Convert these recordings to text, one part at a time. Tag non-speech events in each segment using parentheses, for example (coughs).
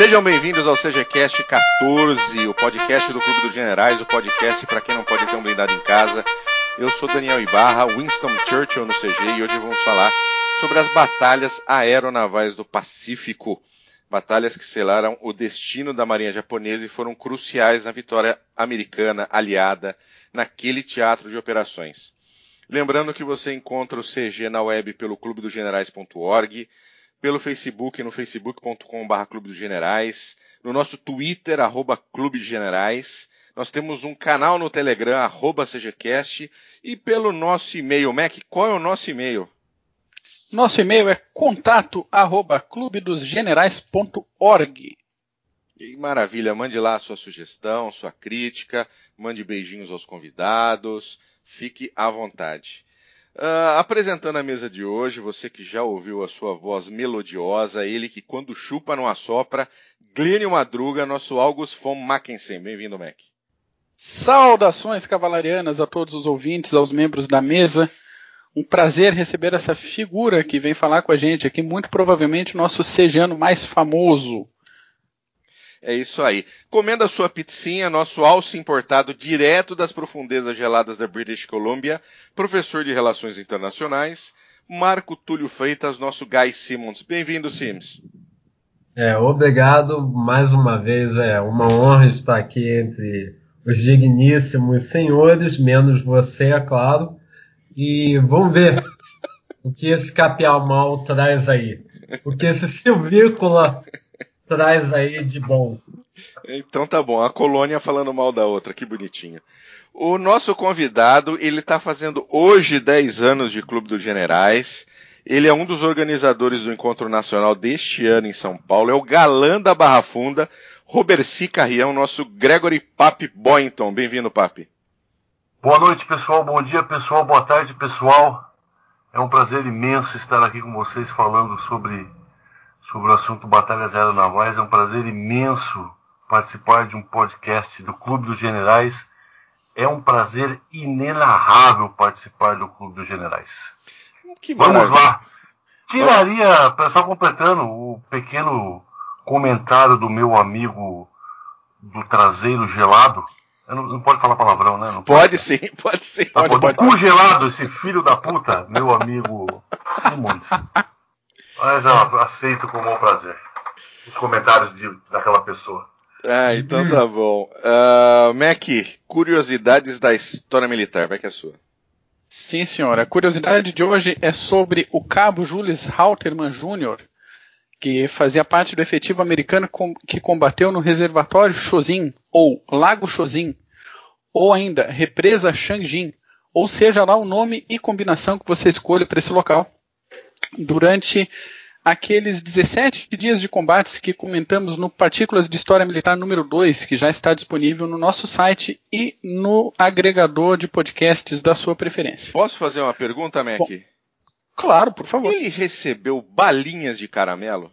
Sejam bem-vindos ao CGCast 14, o podcast do Clube dos Generais, o podcast para quem não pode ter um blindado em casa. Eu sou Daniel Ibarra, Winston Churchill no CG e hoje vamos falar sobre as batalhas aeronavais do Pacífico. Batalhas que selaram o destino da marinha japonesa e foram cruciais na vitória americana aliada naquele teatro de operações. Lembrando que você encontra o CG na web pelo clubedogenerais.org, pelo Facebook no facebook.com.br Clube dos Generais, no nosso Twitter, arroba Clube Generais. Nós temos um canal no Telegram, arroba CGCast, e pelo nosso e-mail. Mac, qual é o nosso e-mail? Nosso e-mail é contato arroba clubedosgenerais.org. Maravilha, mande lá a sua sugestão, sua crítica, mande beijinhos aos convidados, fique à vontade. Uh, apresentando a mesa de hoje, você que já ouviu a sua voz melodiosa, ele que quando chupa não assopra, Glênio Madruga, nosso August von Mackensen. Bem-vindo, Mac. Saudações cavalarianas a todos os ouvintes, aos membros da mesa. Um prazer receber essa figura que vem falar com a gente aqui, muito provavelmente nosso sejano mais famoso. É isso aí. Comenda sua pizzinha, nosso alce importado direto das profundezas geladas da British Columbia, professor de Relações Internacionais, Marco Túlio Freitas, nosso Guy Simmons. Bem-vindo, Sims. É, obrigado mais uma vez. É uma honra estar aqui entre os digníssimos senhores, menos você, é claro. E vamos ver o que esse capial mal traz aí. O que esse (laughs) silvícola traz aí de bom. Então tá bom, a colônia falando mal da outra, que bonitinho. O nosso convidado, ele tá fazendo hoje 10 anos de Clube dos Generais. Ele é um dos organizadores do encontro nacional deste ano em São Paulo. É o galã da Barra Funda, Roberci Carrião, nosso Gregory Papi Boynton. Bem-vindo, Papi. Boa noite, pessoal. Bom dia, pessoal. Boa tarde, pessoal. É um prazer imenso estar aqui com vocês falando sobre sobre o assunto Batalhas Aeronavais. É um prazer imenso participar de um podcast do Clube dos Generais. É um prazer inenarrável participar do Clube dos Generais. Que Vamos lá. Tiraria, só completando o pequeno comentário do meu amigo do traseiro gelado. Não, não, pode falar palavrão, né? Não pode, pode sim, pode sim. Tá, pode, pode, pode. Congelado, esse filho da puta, meu amigo Simons. Mas eu aceito com bom prazer os comentários de, daquela pessoa. Ah, então tá bom. Uh, Mac, curiosidades da história militar, vai que é sua. Sim, senhora. A curiosidade de hoje é sobre o cabo Julius Halterman Jr., que fazia parte do efetivo americano que combateu no reservatório Chozin, ou Lago Chozin, ou ainda Represa Changjin, ou seja lá o nome e combinação que você escolha para esse local durante aqueles 17 dias de combates que comentamos no Partículas de História Militar número 2, que já está disponível no nosso site e no agregador de podcasts da sua preferência. Posso fazer uma pergunta, Mac? Bom, claro, por favor. Ele recebeu balinhas de caramelo?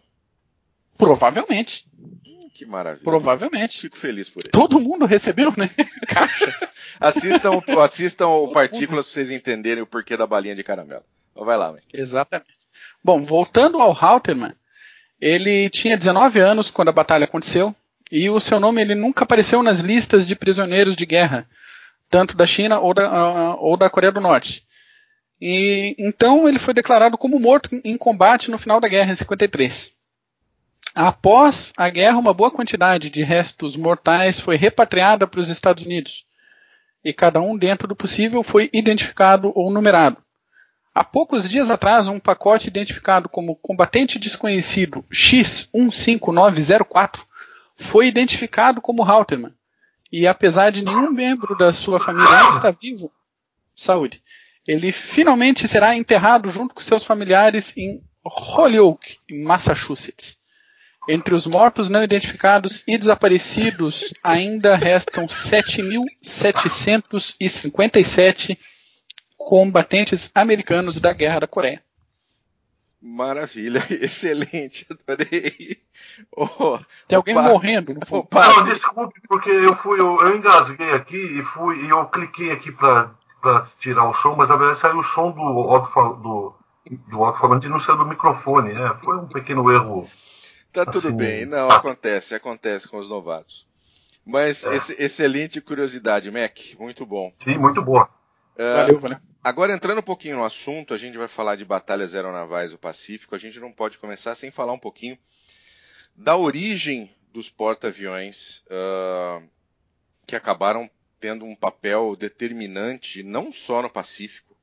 Provavelmente. Hum, que maravilha. Provavelmente. Fico feliz por ele. Todo mundo recebeu, né? (laughs) Caixas. assistam, assistam o Partículas para vocês entenderem o porquê da balinha de caramelo. Vai lá, Mac. Exatamente. Bom, voltando ao Halterman, ele tinha 19 anos quando a batalha aconteceu e o seu nome ele nunca apareceu nas listas de prisioneiros de guerra, tanto da China ou da, uh, ou da Coreia do Norte. E então ele foi declarado como morto em combate no final da guerra em 53. Após a guerra, uma boa quantidade de restos mortais foi repatriada para os Estados Unidos. E cada um, dentro do possível, foi identificado ou numerado. Há poucos dias atrás, um pacote identificado como combatente desconhecido X15904 foi identificado como Halterman. E apesar de nenhum membro da sua família estar vivo, saúde, ele finalmente será enterrado junto com seus familiares em Holyoke, em Massachusetts. Entre os mortos não identificados e desaparecidos ainda restam 7.757 combatentes americanos da Guerra da Coreia. Maravilha, (laughs) excelente, adorei. Oh, Tem alguém morrendo no fundo. Não, desculpe, porque eu fui, eu, eu engasguei aqui e fui e eu cliquei aqui para tirar o som, mas na verdade saiu o som do do, do alto-falante e não saiu do microfone, né? Foi um pequeno erro. Tá tudo Assim, bem. Não, tá. acontece, acontece com os novatos. Mas É. esse- excelente curiosidade, Mac. Muito bom. Sim, muito boa. Valeu, valeu. Agora, entrando um pouquinho no assunto, a gente vai falar de batalhas aeronavais do Pacífico. A gente não pode começar sem falar um pouquinho da origem dos porta-aviões ah, que acabaram tendo um papel determinante não só no Pacífico,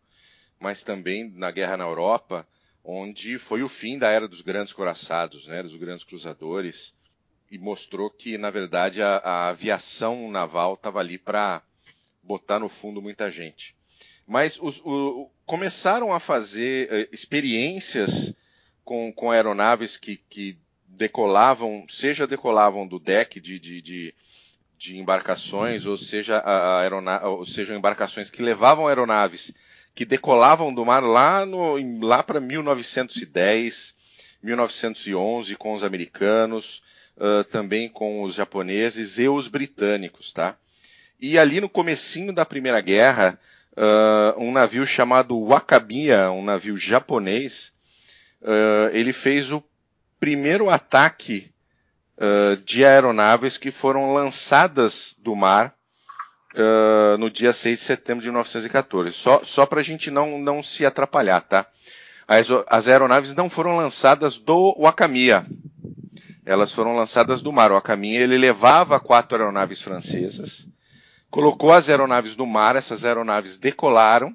mas também na guerra na Europa, onde foi o fim da era dos grandes coraçados, né, dos grandes cruzadores, e mostrou que, na verdade, a, a aviação naval estava ali para botar no fundo muita gente. Mas os- o- começaram a fazer eh, experiências com, com aeronaves que, que decolavam, seja decolavam do deck de, de, de, de embarcações, ou seja, a, ou sejam embarcações que levavam aeronaves que decolavam do mar lá, lá para 1910, 1911 com os americanos, ah, também com os japoneses e os britânicos, tá? E ali no comecinho da Primeira Guerra, ah, um navio chamado Wakamiya, um navio japonês, ah, ele fez o primeiro ataque ah, de aeronaves que foram lançadas do mar ah, no dia 6 de setembro de 1914. Só, só para a gente não, não se atrapalhar, tá? As, as aeronaves não foram lançadas do Wakamiya. Elas foram lançadas do mar. O Wakamiya ele levava quatro aeronaves francesas, colocou as aeronaves no mar, essas aeronaves decolaram,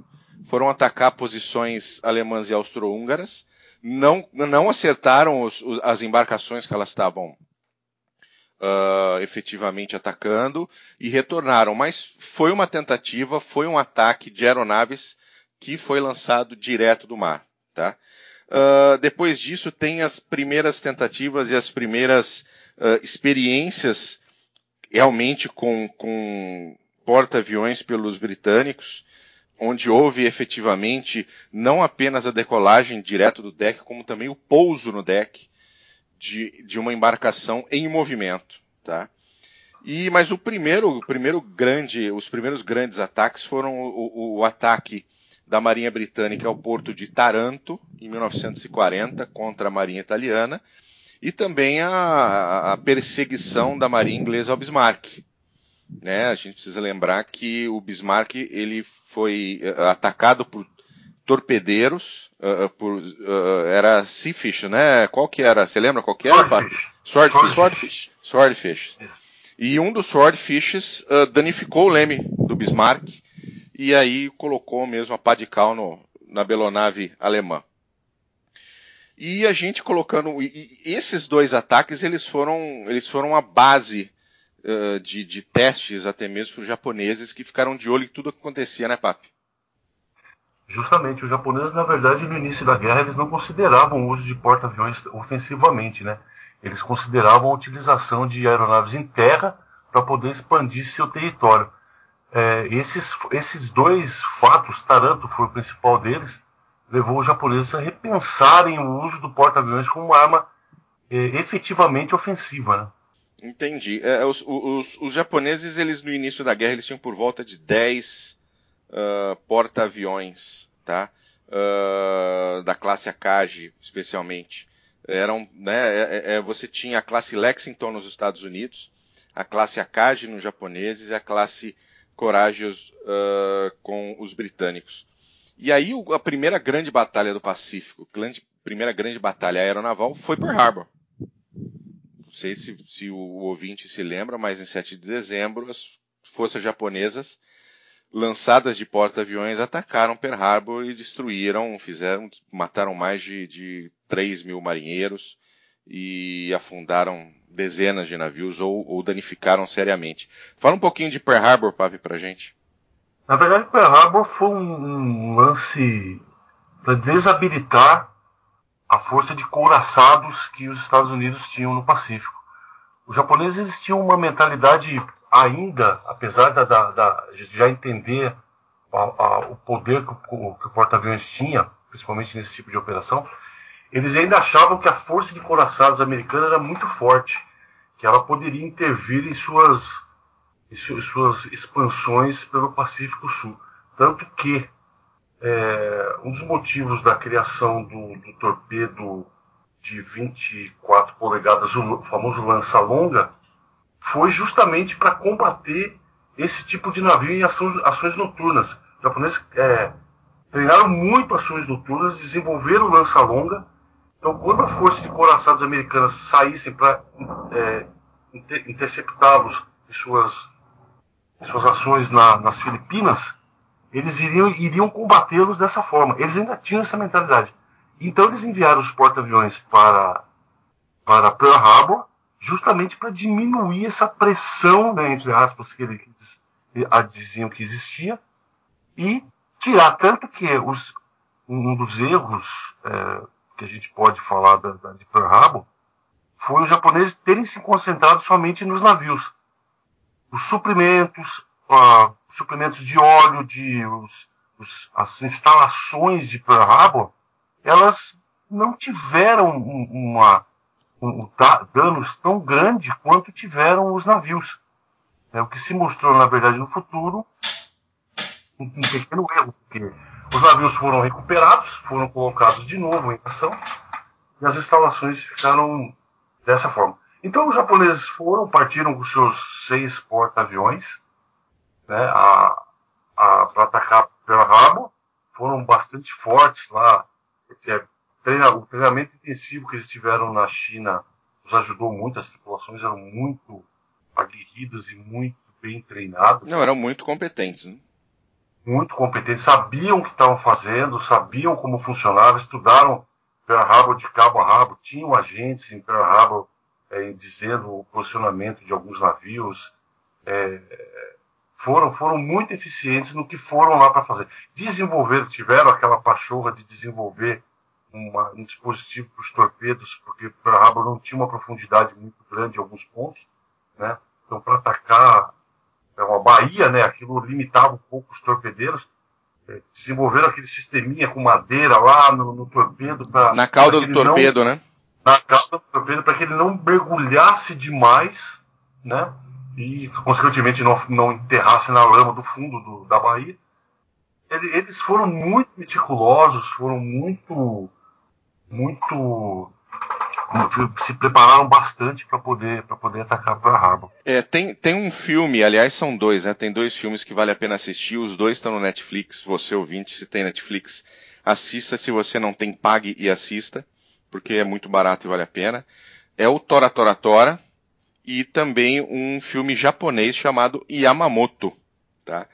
foram atacar posições alemãs e austro-húngaras, não, não acertaram os- os- as embarcações que elas estavam ah, efetivamente atacando e retornaram. Mas foi uma tentativa, foi um ataque de aeronaves que foi lançado direto do mar. Tá? Ah, depois disso, tem as primeiras tentativas e as primeiras ah, experiências realmente com, com porta-aviões pelos britânicos, onde houve efetivamente não apenas a decolagem direto do deck, como também o pouso no deck de, de uma embarcação em movimento, tá? E mas o primeiro, o primeiro grande, os primeiros grandes ataques foram o, o- o ataque da Marinha Britânica ao porto de Taranto em 1940 contra a Marinha Italiana e também a, a perseguição da Marinha Inglesa ao Bismarck. Né? A gente precisa lembrar que o Bismarck ele foi eh, atacado por torpedeiros, eh, por eh, era Seafish, né? Qual que era? Você lembra qual que era? Swordfish. Swordfish. Swordfish. Swordfish. E um dos Swordfishes ah, danificou o leme do Bismarck e aí colocou mesmo a pá de cal no, na belonave alemã. E a gente colocando e- e esses dois ataques eles foram eles foram a base de, de testes até mesmo para os japoneses que ficaram de olho em tudo que acontecia, né, Papi? Justamente, os japoneses, na verdade, no início da guerra, eles não consideravam o uso de porta-aviões ofensivamente, né? Eles consideravam a utilização de aeronaves em terra para poder expandir seu território. É, esses, esses dois fatos, Taranto foi o principal deles, levou os japoneses a repensarem o uso do porta-aviões como uma arma é, efetivamente ofensiva, né? Entendi. É, os, os- os japoneses, eles no início da guerra, eles tinham por volta de 10 ah, porta-aviões, tá? Ah, da classe Akagi, especialmente. Eram, né, é- é- é, você tinha a classe Lexington nos Estados Unidos, a classe Akagi nos japoneses e a classe Courageous ah, com os britânicos. E aí a primeira grande batalha do Pacífico, grande, primeira grande batalha aeronaval foi Pearl Harbor. Sei se, se o, ouvinte se lembra, mas em 7 de dezembro as forças japonesas, lançadas de porta-aviões, atacaram Pearl Harbor e destruíram, fizeram, mataram mais de, de 3 mil marinheiros e afundaram dezenas de navios ou, ou danificaram seriamente. Fala um pouquinho de Pearl Harbor, Papi, pra gente. Na verdade, Pearl Harbor foi um, um lance para desabilitar a força de couraçados que os Estados Unidos tinham no Pacífico. Os japoneses tinham uma mentalidade ainda, apesar da, da, da- já entender a- a- o poder que o, que o porta-aviões tinha, principalmente nesse tipo de operação, eles ainda achavam que a força de couraçados americana era muito forte, que ela poderia intervir em suas e su- suas expansões pelo Pacífico Sul. Tanto que é, um dos motivos da criação do, do torpedo de 24 polegadas, o famoso lança-longa, foi justamente para combater esse tipo de navio em ações, ações noturnas. Os japoneses é, treinaram muito ações noturnas, desenvolveram o lança-longa. Então, quando a força de coraçados americanas saíssem para é, inter interceptá-los em suas, em suas ações na, nas Filipinas, eles iriam, iriam combatê-los dessa forma. Eles ainda tinham essa mentalidade. Então, eles enviaram os porta-aviões para, para Pearl Harbor, justamente para diminuir essa pressão, né, entre aspas, que eles diziam que existia, e tirar tanto que os, um dos erros é, que a gente pode falar da, da, de Pearl Harbor foi os japoneses terem se concentrado somente nos navios. Os suprimentos, uh, suprimentos de óleo, de, os, os, as instalações de Pearl Harbor, elas não tiveram uma, um, danos tão grandes quanto tiveram os navios. É, o que se mostrou, na verdade, no futuro, um, um pequeno erro, porque os navios foram recuperados, foram colocados de novo em ação, e as instalações ficaram dessa forma. Então os japoneses foram, partiram com seus seis porta-aviões né, para atacar Pearl Harbor, foram bastante fortes lá. O treinamento intensivo que eles tiveram na China os ajudou muito, as tripulações eram muito aguerridas e muito bem treinadas. Não, eram muito competentes. Né? Muito competentes, sabiam o que estavam fazendo, sabiam como funcionava, estudaram Pearl Harbor de cabo a rabo, tinham agentes em Pearl Harbor é, dizendo o posicionamento de alguns navios. É, foram, foram muito eficientes no que foram lá para fazer. Desenvolver, tiveram aquela pachorra de desenvolver uma, um dispositivo para os torpedos, porque Pearl Harbor não tinha uma profundidade muito grande em alguns pontos, né? Então, para atacar é uma baía, né? Aquilo limitava um pouco os torpedeiros. É, desenvolveram aquele sisteminha com madeira lá no, no torpedo. Pra, Na cauda do torpedo, não, né? Na cauda do torpedo, para que ele não mergulhasse demais, né? E, consequentemente, não, não enterrasse na lama do fundo do, da. Ele, eles foram muito meticulosos, foram muito muito se prepararam bastante para poder para poder atacar Pearl Harbor. É, tem, tem um filme, aliás são dois, né? Tem dois filmes que vale a pena assistir. Os dois estão no Netflix. Você ouvinte, se tem Netflix, assista. Se você não tem, pague e assista, porque é muito barato e vale a pena. É o Tora Tora Tora e também um filme japonês chamado Yamamoto, tá?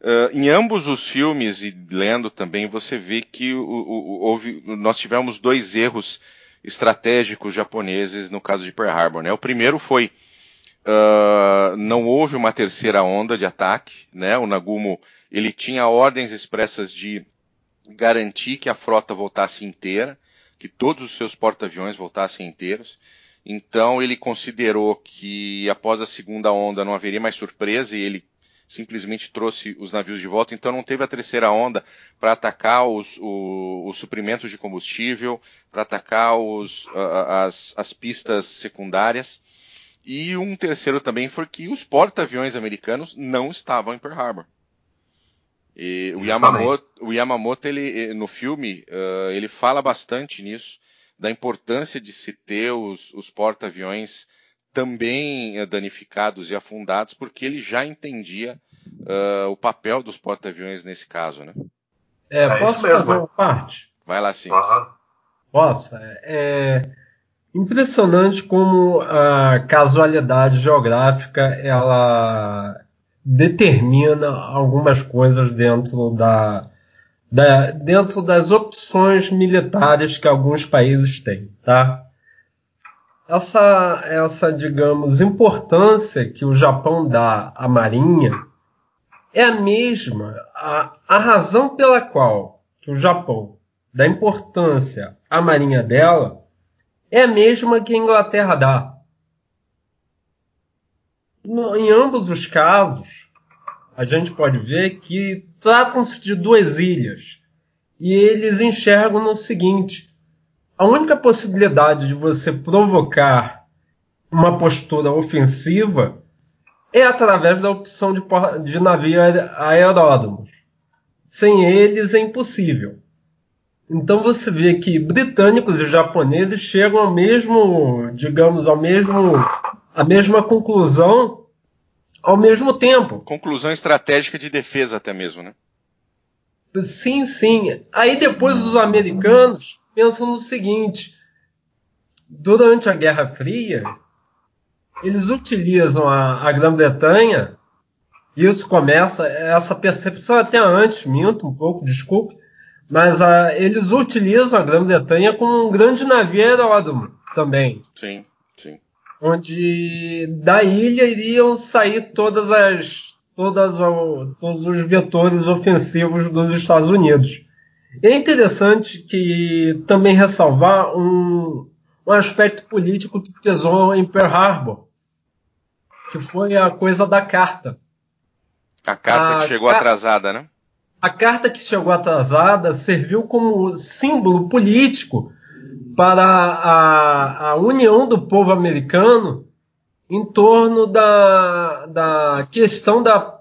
Uh, em ambos os filmes e lendo também você vê que o, o, houve, nós tivemos dois erros estratégicos japoneses no caso de Pearl Harbor. Né? O primeiro foi uh, não houve uma terceira onda de ataque. Né? O Nagumo ele tinha ordens expressas de garantir que a frota voltasse inteira, que todos os seus porta-aviões voltassem inteiros. Então ele considerou que após a segunda onda não haveria mais surpresa e ele simplesmente trouxe os navios de volta, então não teve a terceira onda para atacar os, o, os, suprimentos de combustível, para atacar os, as, as pistas secundárias. E um terceiro também foi que os porta-aviões americanos não estavam em Pearl Harbor. E o Yamamoto, o Yamamoto ele, no filme, uh, ele fala bastante nisso, da importância de se ter os, os porta-aviões também eh, danificados e afundados, porque ele já entendia uh, o papel dos porta-aviões nesse caso, né? É, é posso fazer uma parte? Vai lá sim. Posso? É, é impressionante como a casualidade geográfica ela determina algumas coisas dentro da, da dentro das opções militares que alguns países têm, tá? essa, essa, digamos, importância que o Japão dá à Marinha é a mesma, a, a razão pela qual o Japão dá importância à Marinha dela é a mesma que a Inglaterra dá. No, em ambos os casos, a gente pode ver que tratam-se de duas ilhas. E eles enxergam no seguinte: a única possibilidade de você provocar uma postura ofensiva é através da opção de, de navio aeródromos. Sem eles é impossível. Então você vê que britânicos e japoneses chegam ao mesmo, digamos, ao mesmo, a mesma conclusão ao mesmo tempo. Conclusão estratégica de defesa até mesmo, né? Sim, sim. Aí depois os americanos pensam no seguinte: durante a Guerra Fria, eles utilizam a, a Grã-Bretanha, isso começa, essa percepção até antes, minto um pouco, desculpe, mas a, eles utilizam a Grã-Bretanha como um grande navio aeródromo também. Sim, sim. Onde da ilha iriam sair todas as todas todos os vetores ofensivos dos Estados Unidos. É interessante que também ressalvar um, um aspecto político que pesou em Pearl Harbor, que foi a coisa da carta. A carta a que chegou atrasada, né? A carta que chegou atrasada serviu como símbolo político para a, a união do povo americano em torno da, da questão da,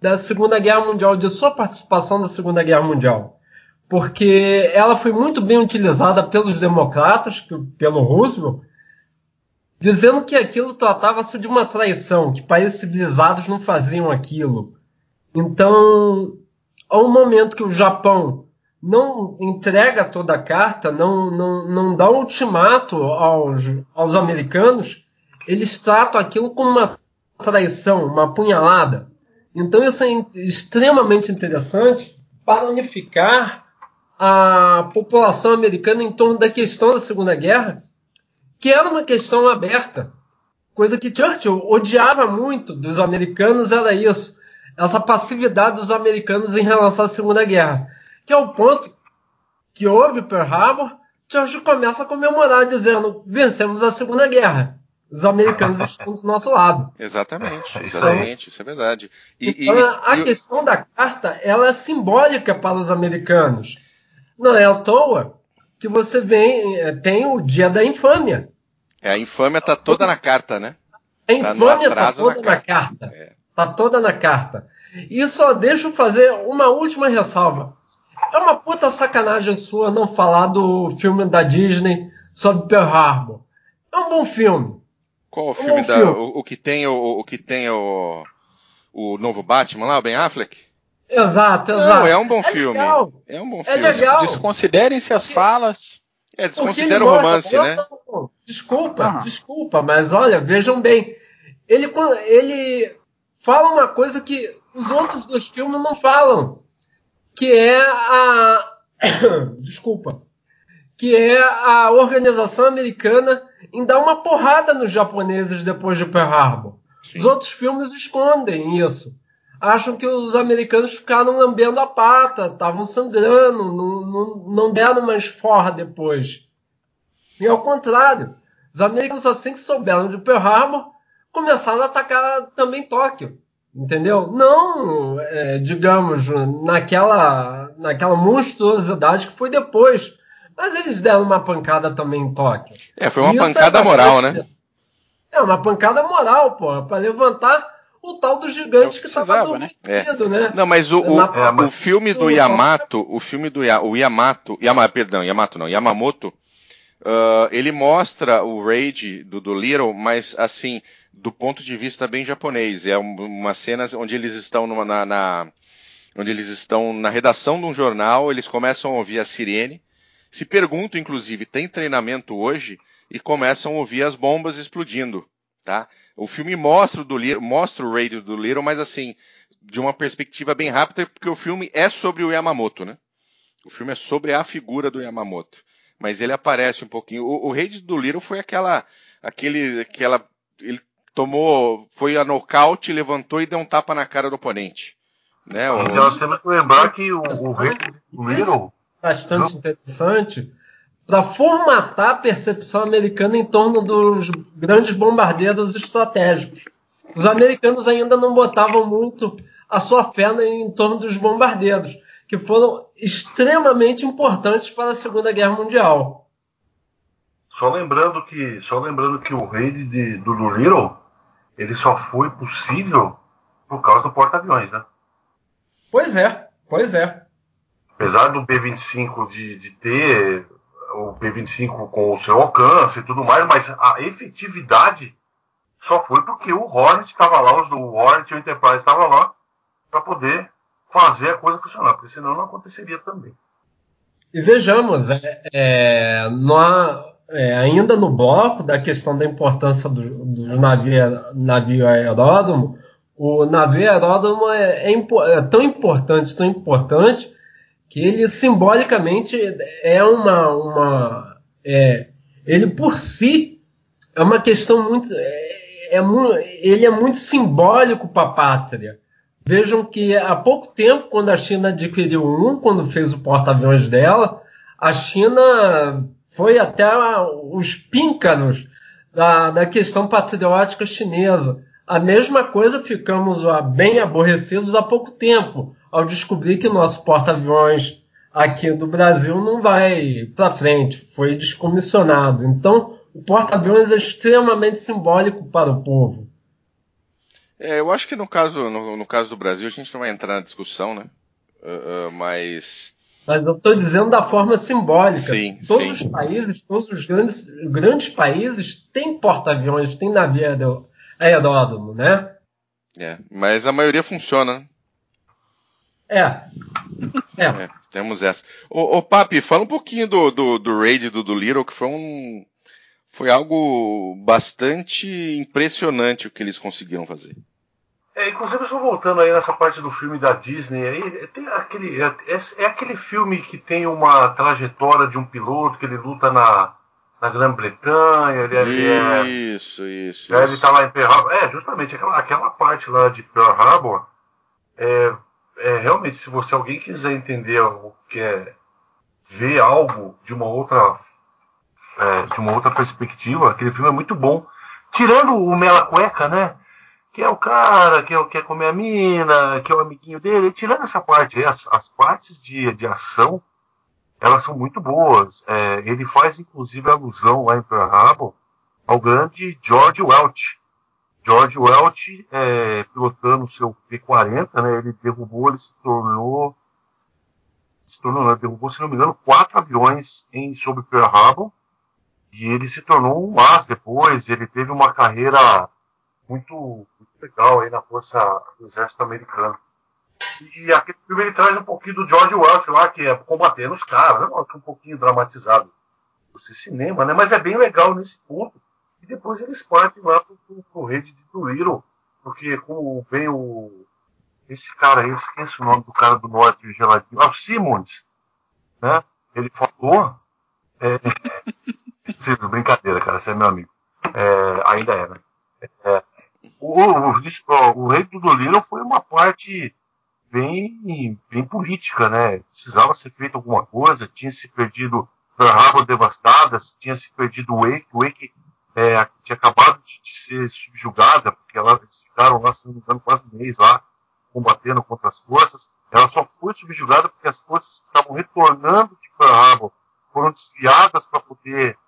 da Segunda Guerra Mundial, de sua participação na Segunda Guerra Mundial. Porque ela foi muito bem utilizada pelos democratas, pelo Roosevelt, dizendo que aquilo tratava-se de uma traição, que países civilizados não faziam aquilo. Então, ao momento que o Japão não entrega toda a carta, não, não, não dá um ultimato aos, aos americanos, eles tratam aquilo como uma traição, uma apunhalada. Então isso é extremamente interessante para unificar a população americana em torno da questão da Segunda Guerra, que era uma questão aberta. Coisa que Churchill odiava muito dos americanos era isso essa passividade dos americanos em relação à Segunda Guerra, que é o ponto que houve Pearl Harbor, Churchill começa a comemorar dizendo vencemos a Segunda Guerra. Os americanos (laughs) estão do nosso lado. Exatamente, é exatamente, isso é verdade. E, então, e, a e, questão da carta ela é simbólica para os americanos. Não é à toa que você vem, é, tem o dia da infâmia. É, a infâmia está toda na carta, né? A infâmia está tá toda na carta. Carta. É. Tá toda na carta. E só deixa eu fazer uma última ressalva. É uma puta sacanagem sua não falar do filme da Disney sobre Pearl Harbor. É um bom filme. Qual o é filme, da, filme. O, o, que tem o, o que tem o, o novo Batman lá, o Ben Affleck? Exato, exato. Não, é um bom é filme. Legal. É um bom é filme. É legal. Desconsiderem-se as falas. É, desconsidera o romance, né? Desculpa, desculpa, mas olha, vejam bem. Ele, ele fala uma coisa que os outros dois filmes não falam, que é a (coughs) desculpa, que é a organização americana em dar uma porrada nos japoneses depois de Pearl Harbor. Sim. Os outros filmes escondem isso. Acham que os americanos ficaram lambendo a pata, estavam sangrando, não, não, não deram mais forra depois. E ao contrário, os americanos, assim que souberam de Pearl Harbor, começaram a atacar também Tóquio. Entendeu? Não, é, digamos, naquela, naquela monstruosidade que foi depois. Mas eles deram uma pancada também em Tóquio. É, foi uma Isso pancada é moral, né? É, uma pancada moral, pô, para levantar o tal do gigante que estava né? É. né? Não, mas o, o, é, o filme do Yamato, o filme do o Yamato, Yama, perdão, Yamato não, Yamamoto, uh, ele mostra o raid do, do Little, mas assim, do ponto de vista bem japonês. É uma cena onde eles estão numa, na, na, onde eles estão na redação de um jornal, eles começam a ouvir a sirene, se perguntam, inclusive, tem treinamento hoje? E começam a ouvir as bombas explodindo, tá? O filme mostra o, do Little, mostra o radio do Little, mas assim, de uma perspectiva bem rápida, porque o filme é sobre o Yamamoto, né? O filme é sobre a figura do Yamamoto. Mas ele aparece um pouquinho. O, o Raid do Little foi aquela, aquele, aquela, ele tomou, foi a nocaute, levantou e deu um tapa na cara do oponente. Né? O... Então nós temos que lembrar que o, o rei Little. Bastante interessante para formatar a percepção americana em torno dos grandes bombardeiros estratégicos. Os americanos ainda não botavam muito a sua fé em torno dos bombardeiros, que foram extremamente importantes para a Segunda Guerra Mundial. Só lembrando que, só lembrando que o rei de, do Doolittle ele só foi possível por causa do porta-aviões, né? Pois é, pois é. apesar do B-25 de, de ter o B-25 com o seu alcance e tudo mais, mas a efetividade só foi porque o Hornet estava lá, os do Hornet e o Enterprise estavam lá para poder fazer a coisa funcionar, porque senão não aconteceria também. E vejamos, é, é, é, ainda no bloco da questão da importância dos do navio, navio aeródromo, o navio aeródromo é, é, é, tão importante, tão importante, que ele simbolicamente é uma. uma é, ele por si é uma questão muito. É, é ele é muito simbólico para a pátria. Vejam que há pouco tempo, quando a China adquiriu um, quando fez o porta-aviões dela, a China foi até os píncaros da, da questão patriótica chinesa. A mesma coisa ficamos bem aborrecidos há pouco tempo, ao descobrir que nosso porta-aviões aqui do Brasil não vai para frente, foi descomissionado. Então, o porta-aviões é extremamente simbólico para o povo. É, eu acho que no caso, no, no, caso do Brasil a gente não vai entrar na discussão, né? Uh, uh, mas. Mas eu estou dizendo da forma simbólica. Sim, todos sim. os países, todos os grandes, grandes países têm porta-aviões, têm navio aeródromo, né? É, mas a maioria funciona. Né? É. É. é temos essa. Ô, ô Papi, fala um pouquinho do, do, do raid do, do Little, que foi um. Foi algo bastante impressionante o que eles conseguiram fazer. É, inclusive, só voltando aí nessa parte do filme da Disney, aí, tem aquele, é, é, é, aquele filme que tem uma trajetória de um piloto que ele luta na, na Grã-Bretanha. Ele, ele é, isso, isso. Ele está lá em Pearl Harbor. É, justamente aquela, aquela parte lá de Pearl Harbor. É, é, realmente, se você alguém quiser entender o que é ver algo de uma outra é, de uma outra perspectiva, aquele filme é muito bom. Tirando o Mela Cueca, né? Que é o cara que é quer comer a mina, que é o amiguinho dele. tirando essa parte, as, as partes de, de ação, elas são muito boas. É, ele faz inclusive alusão lá em Pearl Harbor ao grande George Welch. George Welch, é, pilotando o seu P-40, né, ele derrubou, ele se tornou, se tornou, né, derrubou, se não me engano, quatro aviões em, sobre Pearl Harbor, e ele se tornou um as depois, ele teve uma carreira muito legal aí na força do exército americano. E, aquele filme ele traz um pouquinho do George Welch lá, que é combatendo os caras, é um pouquinho dramatizado do cinema, né? Mas é bem legal nesse ponto. E depois eles partem lá pro, pro, pro rede de Doolittle, porque como bem o esse cara aí, eu esqueço o nome do cara do norte geladinho, ah, o Simmons, né? Ele falou, é, (laughs) brincadeira, cara, você é meu amigo, é, ainda é, né? É, o, o, o, Rei do Dolittle foi uma parte bem, bem política, né? Precisava ser feito alguma coisa, tinha se perdido Harbor devastadas, tinha se perdido Wake, Wake é, tinha acabado de, de, ser subjugada, porque ela, eles ficaram lá, se não me engano, quase um mês lá, combatendo contra as forças. Ela só foi subjugada porque as forças estavam retornando de Harbor foram desviadas para poder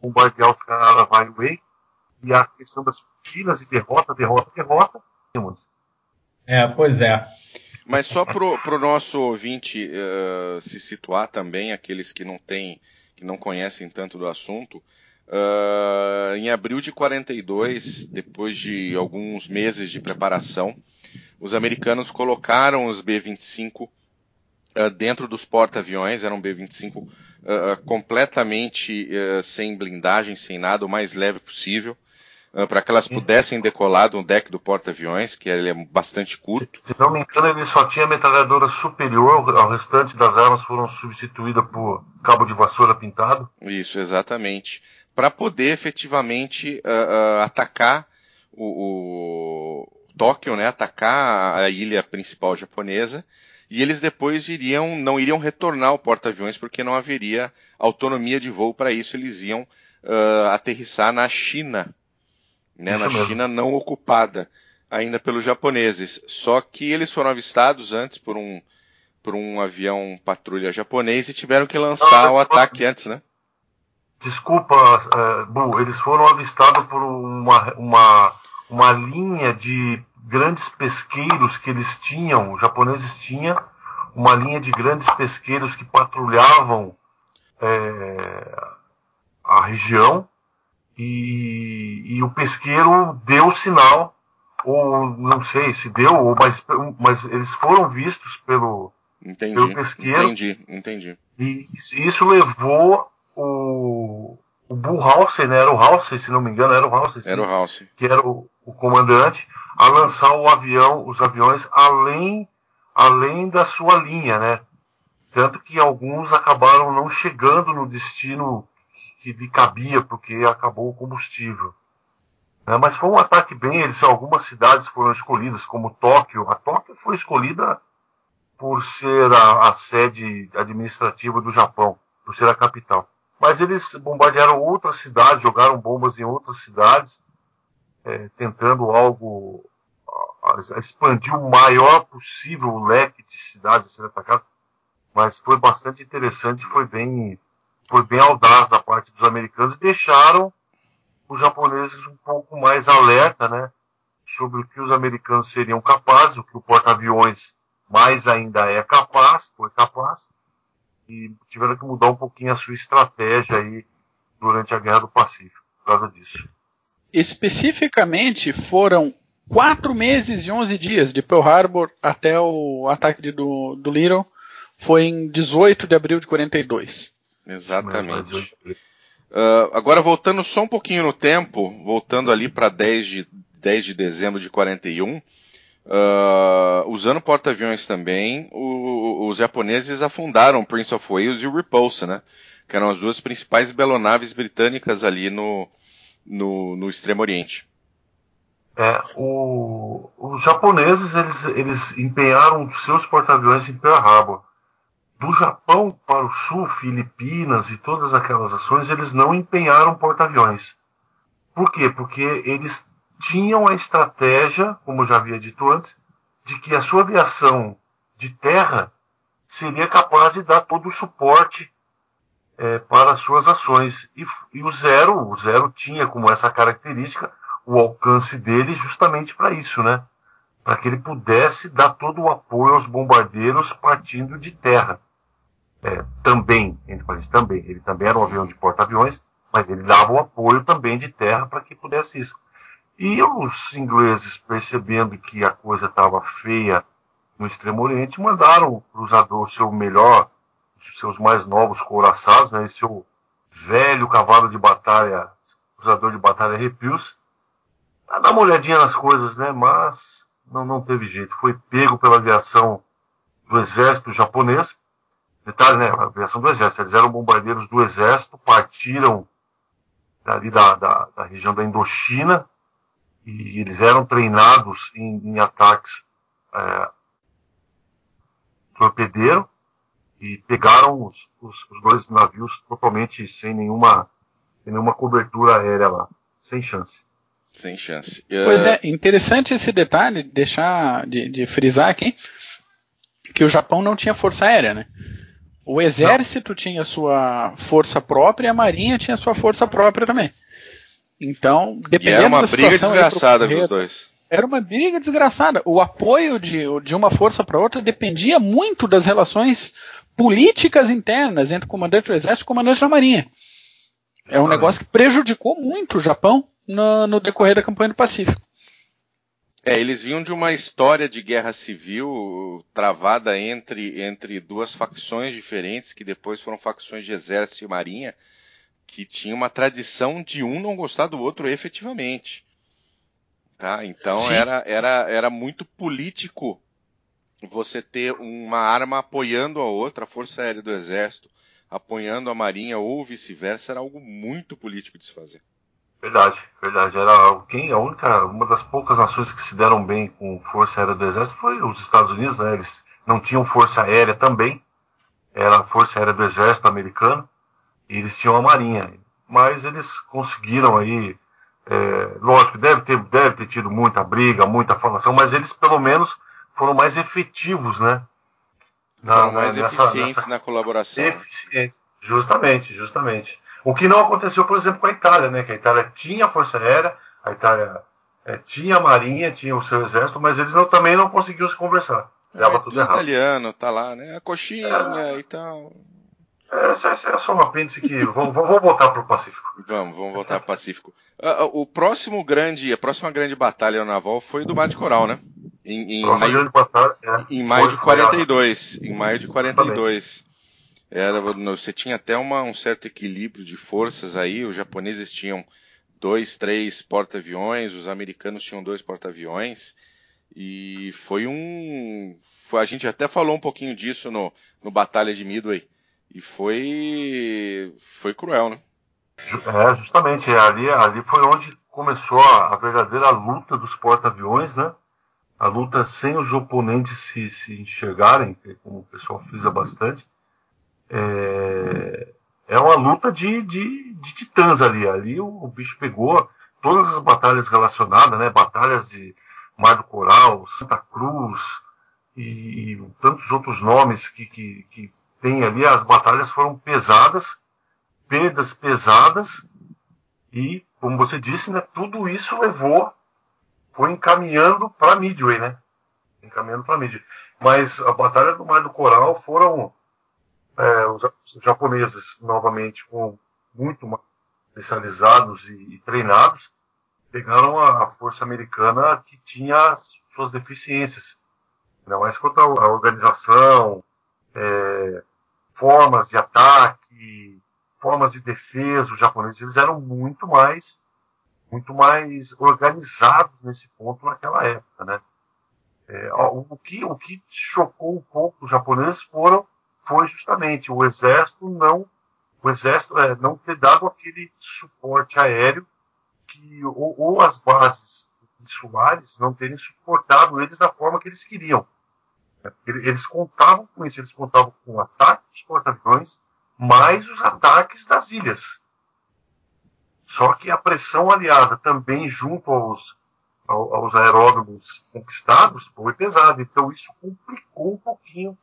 bombardear os caras Wake e a questão das filas e derrota, derrota, derrota. É, pois é. Mas só pro, pro nosso ouvinte uh, se situar também, aqueles que não têm, que não conhecem tanto do assunto, uh, em abril de 42, depois de alguns meses de preparação, os americanos colocaram os B-25 uh, dentro dos porta-aviões, eram B-25 completamente sem blindagem, sem nada, o mais leve possível. Ah, para que elas pudessem decolar do deck do porta-aviões, que ele é bastante curto. Se, se, não me engano, ele só tinha metralhadora superior, ao restante das armas foram substituídas por cabo de vassoura pintado. Isso, exatamente. Para poder efetivamente uh, uh, atacar o, o Tóquio, né, atacar a ilha principal japonesa, e eles depois iriam, não iriam retornar ao porta-aviões porque não haveria autonomia de voo para isso, eles iam uh, aterrissar na China né, na mesmo. China não ocupada ainda pelos japoneses. Só que eles foram avistados antes por um, por um avião patrulha japonês e tiveram que lançar não, o ataque foram... antes, né? Desculpa, uh, Bu, eles foram avistados por uma, uma, uma linha de grandes pesqueiros que eles tinham, os japoneses tinham, uma linha de grandes pesqueiros que patrulhavam é, a região e, e, o pesqueiro deu sinal, ou não sei se deu, ou, mas, mas eles foram vistos pelo, entendi, pelo pesqueiro. Entendi, entendi. E isso levou o, o Bullhausen, né, era o Hausen, se não me engano, era o Hausen, era o Hausen. que era o, o comandante, a lançar o avião, os aviões além, além da sua linha, né? Tanto que alguns acabaram não chegando no destino que lhe cabia, porque acabou o combustível. É, mas foi um ataque bem, eles, algumas cidades foram escolhidas, como Tóquio. A Tóquio foi escolhida por ser a, a sede administrativa do Japão, por ser a capital. Mas eles bombardearam outras cidades, jogaram bombas em outras cidades, é, tentando algo a, a expandir o maior possível o leque de cidades a serem atacadas. Mas foi bastante interessante, foi bem, foi bem audaz da parte dos americanos e deixaram os japoneses um pouco mais alerta, né, sobre o que os americanos seriam capazes, o que o porta-aviões mais ainda é capaz, foi capaz, e tiveram que mudar um pouquinho a sua estratégia aí durante a Guerra do Pacífico, por causa disso. Especificamente foram quatro meses e 11 dias de Pearl Harbor até o ataque de, do, do Little, foi em 18 de abril de 42. Exatamente. Uh, agora voltando só um pouquinho no tempo, voltando ali para 10 de, 10 de dezembro de 41, Uh, usando porta-aviões também, o, os japoneses afundaram o Prince of Wales e o Repulse, né? Que eram as duas principais belonaves britânicas ali no, no, no Extremo Oriente. É, o, os japoneses eles, eles empenharam seus porta-aviões em Pearl Harbor. Do Japão para o sul, Filipinas e todas aquelas ações, eles não empenharam porta-aviões. Por quê? Porque eles tinham a estratégia, como já havia dito antes, de que a sua aviação de terra seria capaz de dar todo o suporte é, para as suas ações. E, e, o Zero, o Zero tinha como essa característica o alcance dele justamente para isso, né? Para que ele pudesse dar todo o apoio aos bombardeiros partindo de terra. É, também, entre parênteses, também, ele também era um avião de porta-aviões, mas ele dava o apoio também de terra para que pudesse isso. E os ingleses, percebendo que a coisa estava feia no Extremo Oriente, mandaram o cruzador seu melhor, seus mais novos couraçados, né, seu velho cavalo de batalha, cruzador de batalha Repulse, a dar uma olhadinha nas coisas, né, mas não, não teve jeito. Foi pego pela aviação do exército japonês. Detalhe, né, a aviação do exército, eles eram bombardeiros do exército, partiram dali da, da, da região da Indochina, e eles eram treinados em, em ataques é, torpedeiro e pegaram os, os, os, dois navios totalmente sem nenhuma, sem nenhuma cobertura aérea lá, sem chance. Sem chance. Uh... Pois é, interessante esse detalhe, deixar de, de, frisar aqui, que o Japão não tinha força aérea, né? O exército não. tinha sua força própria e a marinha tinha sua força própria também. Então, dependendo e era uma briga desgraçada dos dois. Era uma briga desgraçada. O apoio de, de uma força para outra dependia muito das relações políticas internas entre o comandante do exército e o comandante da marinha. É um negócio que prejudicou muito o Japão no, no decorrer da campanha do Pacífico. É, eles vinham de uma história de guerra civil travada entre, entre duas facções diferentes, que depois foram facções de exército e marinha, que tinha uma tradição de um não gostar do outro efetivamente. Tá? Então era, era, era muito político você ter uma arma apoiando a outra, a Força Aérea do Exército apoiando a Marinha ou vice-versa, era algo muito político de se fazer. Verdade, verdade. Era quem a única, uma das poucas nações que se deram bem com Força Aérea do Exército foi os Estados Unidos, né? Eles não tinham Força Aérea também, era a Força Aérea do Exército americano eles tinham a marinha. Mas eles conseguiram aí, é, lógico, deve ter, deve ter tido muita briga, muita falação, mas eles pelo menos foram mais efetivos, né? Na, foram mais nessa, eficientes nessa... na colaboração. Eficientes, justamente, justamente. O que não aconteceu, por exemplo, com a Itália, né? Que a Itália tinha a Força Aérea, a Itália é, tinha a Marinha, tinha o seu exército, mas eles não, também não conseguiam se conversar. dava é, tudo errado. italiano, tá lá, né? A coxinha é, e tal. É, é, só um apêndice que. (laughs) vamos, vamos voltar para o Pacífico. Vamos, vamos voltar para o Pacífico. Uh, o próximo grande, a próxima grande batalha naval foi do Mar de Coral, né? Em, em maio, batalha, é, em maio de 42. Em maio de 42. Era, você tinha até uma, um certo equilíbrio de forças aí. Os japoneses tinham dois, três porta-aviões, os americanos tinham dois porta-aviões. E foi um. A gente até falou um pouquinho disso no, no Batalha de Midway. E foi. Foi cruel, né? É, justamente. É, ali, ali foi onde começou a, a verdadeira luta dos porta-aviões, né? A luta sem os oponentes se, se enxergarem, como o pessoal frisa bastante. É, é uma luta de, de, de titãs ali. Ali o, o, bicho pegou todas as batalhas relacionadas, né? Batalhas de Mar do Coral, Santa Cruz e, e tantos outros nomes que, que, que tem ali, as batalhas foram pesadas, perdas pesadas, e, como você disse, né, tudo isso levou, foi encaminhando para Midway, né? Encaminhando para Midway. Mas a Batalha do Mar do Coral foram é, os, japoneses, novamente, com muito mais especializados e, e treinados, pegaram a, a, força americana que tinha suas deficiências. Ainda mais quanto à organização, é, formas de ataque, formas de defesa, os japoneses eles eram muito mais muito mais organizados nesse ponto naquela época, né? É, o, que, o que chocou um pouco os japoneses foram foi justamente o exército não o exército é, não ter dado aquele suporte aéreo que ou, ou as bases insulares não terem suportado eles da forma que eles queriam. Eles contavam com isso, eles contavam com o ataque dos porta-aviões, mais os ataques das ilhas. Só que a pressão aliada também junto aos, aos aeródromos conquistados foi pesada. Então isso complicou um pouquinho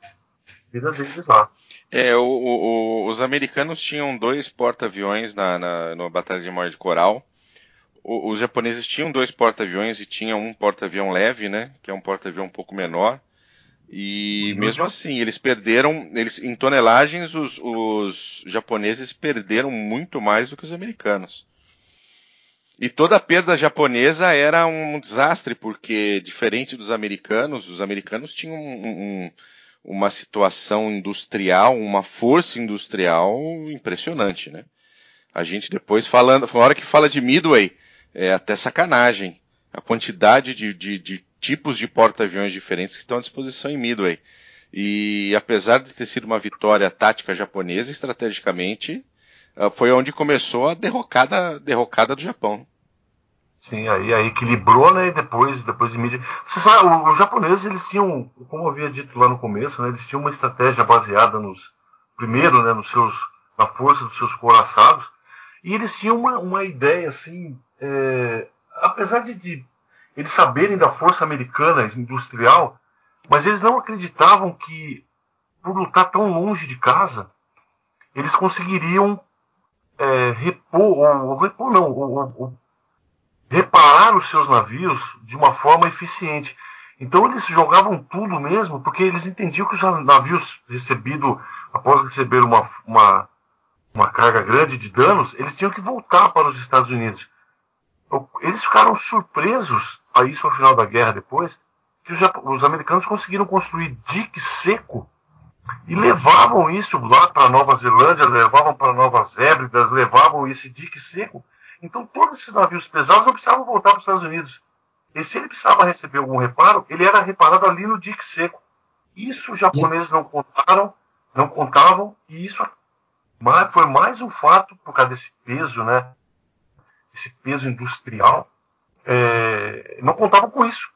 vida deles lá. É, o, o, os americanos tinham dois porta-aviões na, na, na Batalha de Mar de Coral. O, os japoneses tinham dois porta-aviões e tinham um porta-avião leve, né? Que é um porta-avião um pouco menor. E mesmo assim, eles perderam, eles em tonelagens, os, os japoneses perderam muito mais do que os americanos. E toda a perda japonesa era um desastre, porque diferente dos americanos, os americanos tinham um, um, uma situação industrial, uma força industrial impressionante, né? A gente depois falando, na hora que fala de Midway, é até sacanagem. A quantidade de, de, de tipos de porta-aviões diferentes que estão à disposição em Midway. E apesar de ter sido uma vitória tática japonesa, estrategicamente, ah, foi onde começou a derrocada, derrocada do Japão. Sim, aí, aí equilibrou, né? E depois, depois de mídia. Você sabe, os japoneses, eles tinham, como eu havia dito lá no começo, né? Eles tinham uma estratégia baseada nos. Primeiro, né? Nos seus, na força dos seus coraçados. E eles tinham uma, uma ideia, assim. É, apesar de, de eles saberem da força americana industrial, mas eles não acreditavam que, por lutar tão longe de casa, eles conseguiriam é, repor, ou, repor não, ou, ou, reparar os seus navios de uma forma eficiente. Então eles jogavam tudo mesmo, porque eles entendiam que os navios recebidos, após receber uma, uma, uma carga grande de danos, eles tinham que voltar para os Estados Unidos. Eles ficaram surpresos a isso ao final da guerra depois, que os, os americanos conseguiram construir dique seco e levavam isso lá para Nova Zelândia, levavam para Novas Hébridas, levavam esse dique seco. Então todos esses navios pesados não precisavam voltar para os Estados Unidos. E se ele precisava receber algum reparo, ele era reparado ali no dique seco. Isso os japoneses não contaram, não contavam, e isso foi mais um fato por causa desse peso, né? Esse peso industrial é, não contavam com isso.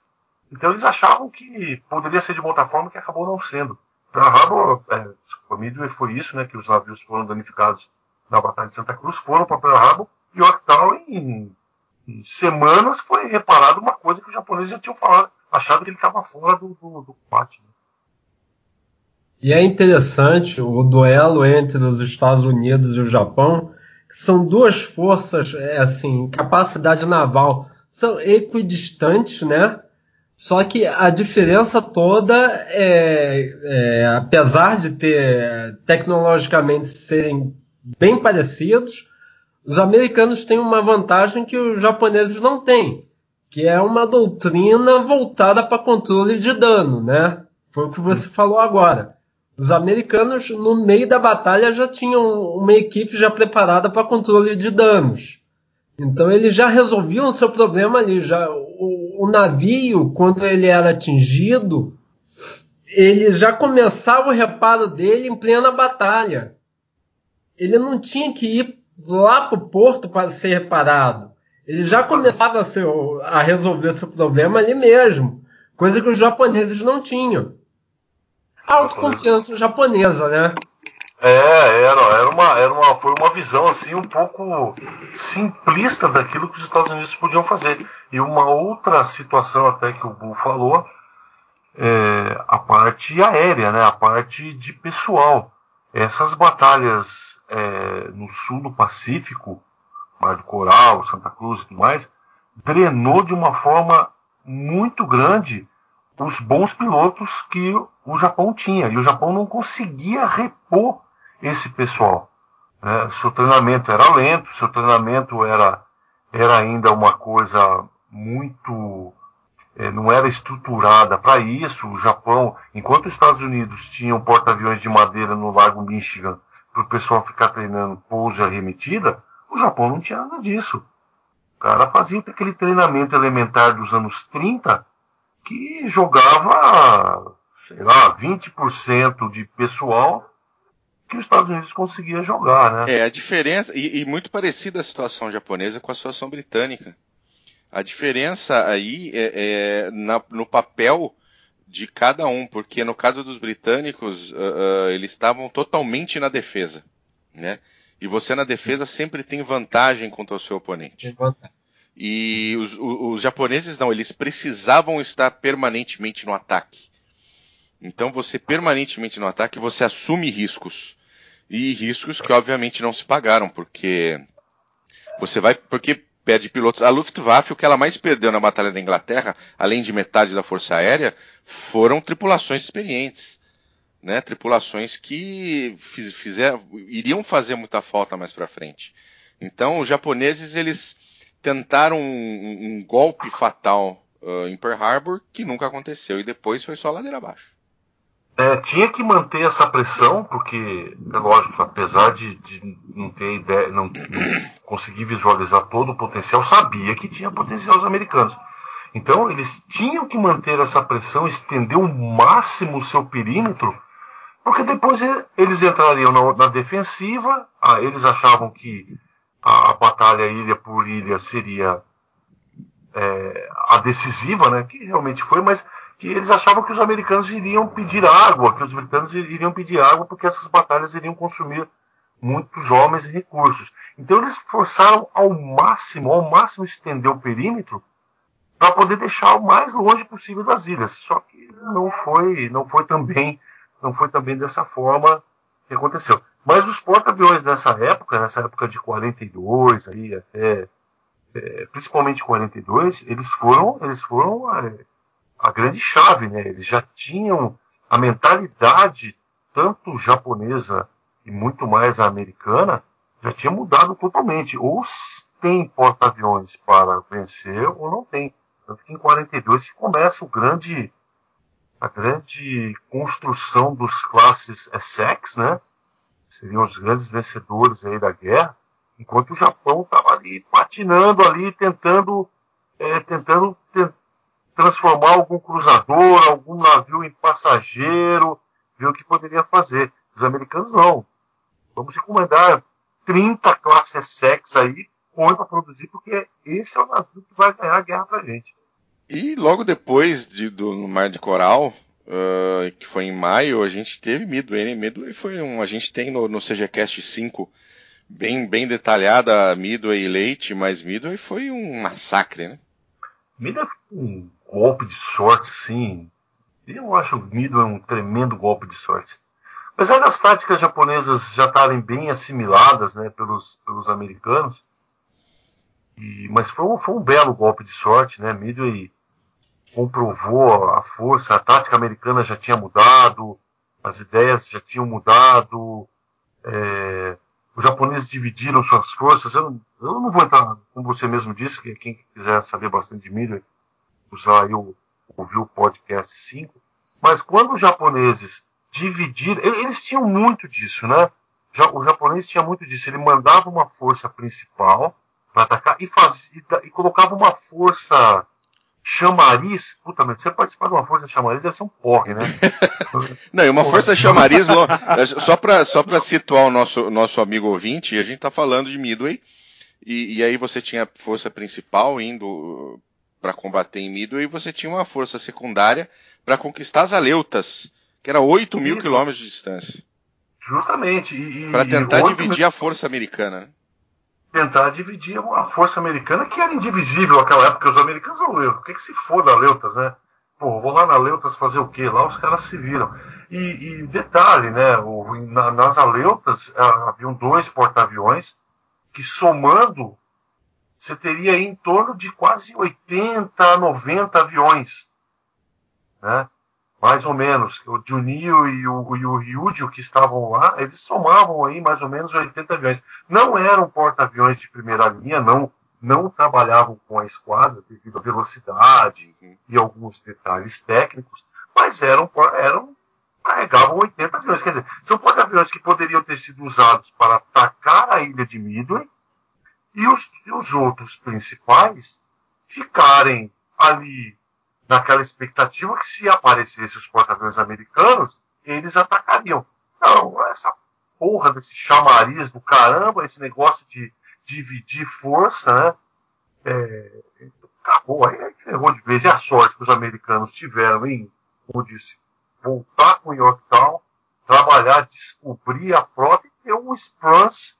Então eles achavam que poderia ser de outra forma que acabou não sendo. Pearl Harbor, é, Midway foi isso, né, que os navios foram danificados na Batalha de Santa Cruz, foram para Pearl Harbor, Yorktown em, em, semanas foi reparado uma coisa que os japoneses já tinham falado, achado que ele estava fora do, do, do combate. Né? E é interessante o duelo entre os Estados Unidos e o Japão, que são duas forças, é, assim, capacidade naval são equidistantes, né? Só que a diferença toda é, é, apesar de ter tecnologicamente serem bem parecidos, os americanos têm uma vantagem que os japoneses não têm, que é uma doutrina voltada para controle de dano, né? Foi o que você falou agora. Os americanos, no meio da batalha, já tinham uma equipe já preparada para controle de danos. Então eles já resolviam o seu problema ali. Já, o, o navio, quando ele era atingido, ele já começava o reparo dele em plena batalha. Ele não tinha que ir lá para o porto para ser reparado. Ele já começava a, ser, a resolver seu problema ali mesmo. Coisa que os japoneses não tinham. Autoconfiança japonesa, né? É, era, era, uma, era uma, foi uma visão assim um pouco simplista daquilo que os Estados Unidos podiam fazer. E uma outra situação até que o Bull falou é a parte aérea, né? A parte de pessoal. Essas batalhas é, no sul do Pacífico, Mar do Coral, Santa Cruz e tudo mais, drenou de uma forma muito grande os bons pilotos que o Japão tinha. E o Japão não conseguia repor esse pessoal. Né? Seu treinamento era lento, seu treinamento era, era ainda uma coisa muito. É, não era estruturada para isso. O Japão, enquanto os Estados Unidos tinham porta-aviões de madeira no Lago Michigan para o pessoal ficar treinando pouso e arremetida, o Japão não tinha nada disso. O cara fazia aquele treinamento elementar dos anos 30 que jogava, sei lá, 20% de pessoal que os Estados Unidos conseguia jogar, né? É, a diferença, e, e, muito parecida a situação japonesa com a situação britânica. A diferença aí é, é na, no papel de cada um, porque no caso dos britânicos, uh, uh, eles estavam totalmente na defesa, né? E você na defesa sempre tem vantagem contra o seu oponente. E os, os, os japoneses não, eles precisavam estar permanentemente no ataque. Então você permanentemente no ataque, você assume riscos. E riscos que obviamente não se pagaram, porque você vai. Porque perde pilotos. A Luftwaffe, o que ela mais perdeu na Batalha da Inglaterra, além de metade da Força Aérea, foram tripulações experientes. Né, tripulações que fiz, fizer, iriam fazer muita falta mais para frente. Então, os japoneses eles tentaram um, um golpe fatal uh, em Pearl Harbor que nunca aconteceu e depois foi só ladeira abaixo. É, tinha que manter essa pressão, porque, é lógico, apesar de, de não ter ideia, não, não conseguir visualizar todo o potencial, sabia que tinha potencial os americanos. Então, eles tinham que manter essa pressão, estender o máximo o seu perímetro, porque depois eles entrariam na, na defensiva, ah, eles achavam que a, a, batalha ilha por ilha seria é, a decisiva, né, que realmente foi, mas que eles achavam que os americanos iriam pedir água, que os britânicos iriam pedir água porque essas batalhas iriam consumir muitos homens e recursos. Então eles forçaram ao máximo, ao máximo estender o perímetro para poder deixar o mais longe possível das ilhas. Só que não foi, não foi também, não foi também dessa forma que aconteceu. Mas os porta-aviões nessa época, nessa época de 42 aí até é, principalmente 42, eles foram, eles foram é, a grande chave, né? Eles já tinham a mentalidade tanto japonesa e muito mais a americana já tinha mudado totalmente. Ou tem porta-aviões para vencer ou não tem. Tanto que em 42 que começa o grande a grande construção dos classes Essex, né? Seriam os grandes vencedores aí da guerra, enquanto o Japão estava ali patinando ali, tentando é, tentando transformar algum cruzador, algum navio em passageiro, ver o que poderia fazer. Os americanos não. Vamos encomendar 30 classes sex aí, põe para produzir, porque esse é o navio que vai ganhar a guerra pra gente. E logo depois de, do Mar de Coral, uh, que foi em maio, a gente teve Midway. Né? Midway foi um. A gente tem no, no CGCast 5 bem, bem detalhada Midway e Leite, mas Midway foi um massacre, né? Midway foi um golpe de sorte, sim. Eu acho o Mido um tremendo golpe de sorte. Apesar das táticas japonesas já estarem bem assimiladas né, pelos, pelos americanos, e, mas foi um, foi um belo golpe de sorte, né? Midway comprovou a força, a tática americana já tinha mudado, as ideias já tinham mudado, é, os japoneses dividiram suas forças. Eu não, eu não, vou entrar, como você mesmo disse, que quem quiser saber bastante de milho, usar aí o, ouvir o podcast 5. Mas quando os japoneses dividiram, eles tinham muito disso, né? O japonês tinha muito disso. Ele mandava uma força principal para atacar e, fazia, e, e colocava uma força chamariz, puta merda, você participar de uma força chamariz deve ser um porre, né? (laughs) Não, e uma força chamariz, (laughs) só para só pra situar o nosso, nosso amigo ouvinte, a gente tá falando de Midway, e, e aí você tinha a força principal indo para combater em Midway, você tinha uma força secundária para conquistar as Aleutas, que era 8 mil quilômetros de distância. Justamente. Para tentar dividir mil... a força americana, né? tentar dividir uma força americana que era indivisível naquela época. Os americanos não leu. O que, que se for da Leutas, né? Pô, vou lá na Leutas fazer o quê? Lá os caras se viram. E, e detalhe, né? O, na, nas Aleutas ah, haviam dois porta-aviões que somando você teria em torno de quase 80, 90 aviões. Né? mais ou menos. O Junio e o, e o que estavam lá, eles somavam aí mais ou menos 80 aviões. Não eram porta-aviões de primeira linha, não, não trabalhavam com a esquadra devido à velocidade e alguns detalhes técnicos, mas eram, eram carregavam 80 aviões. Quer dizer, são porta-aviões que poderiam ter sido usados para atacar a ilha de Midway e os, e os outros principais ficarem ali naquela expectativa que se aparecessem os porta-aviões americanos, eles atacariam. Não, essa porra desse chamariz do caramba, esse negócio de dividir força, né? É, acabou, aí, aí ferrou de vez. E a sorte que os americanos tiveram em, como disse, voltar com Yorktown, trabalhar, descobrir a frota e ter um Sprance,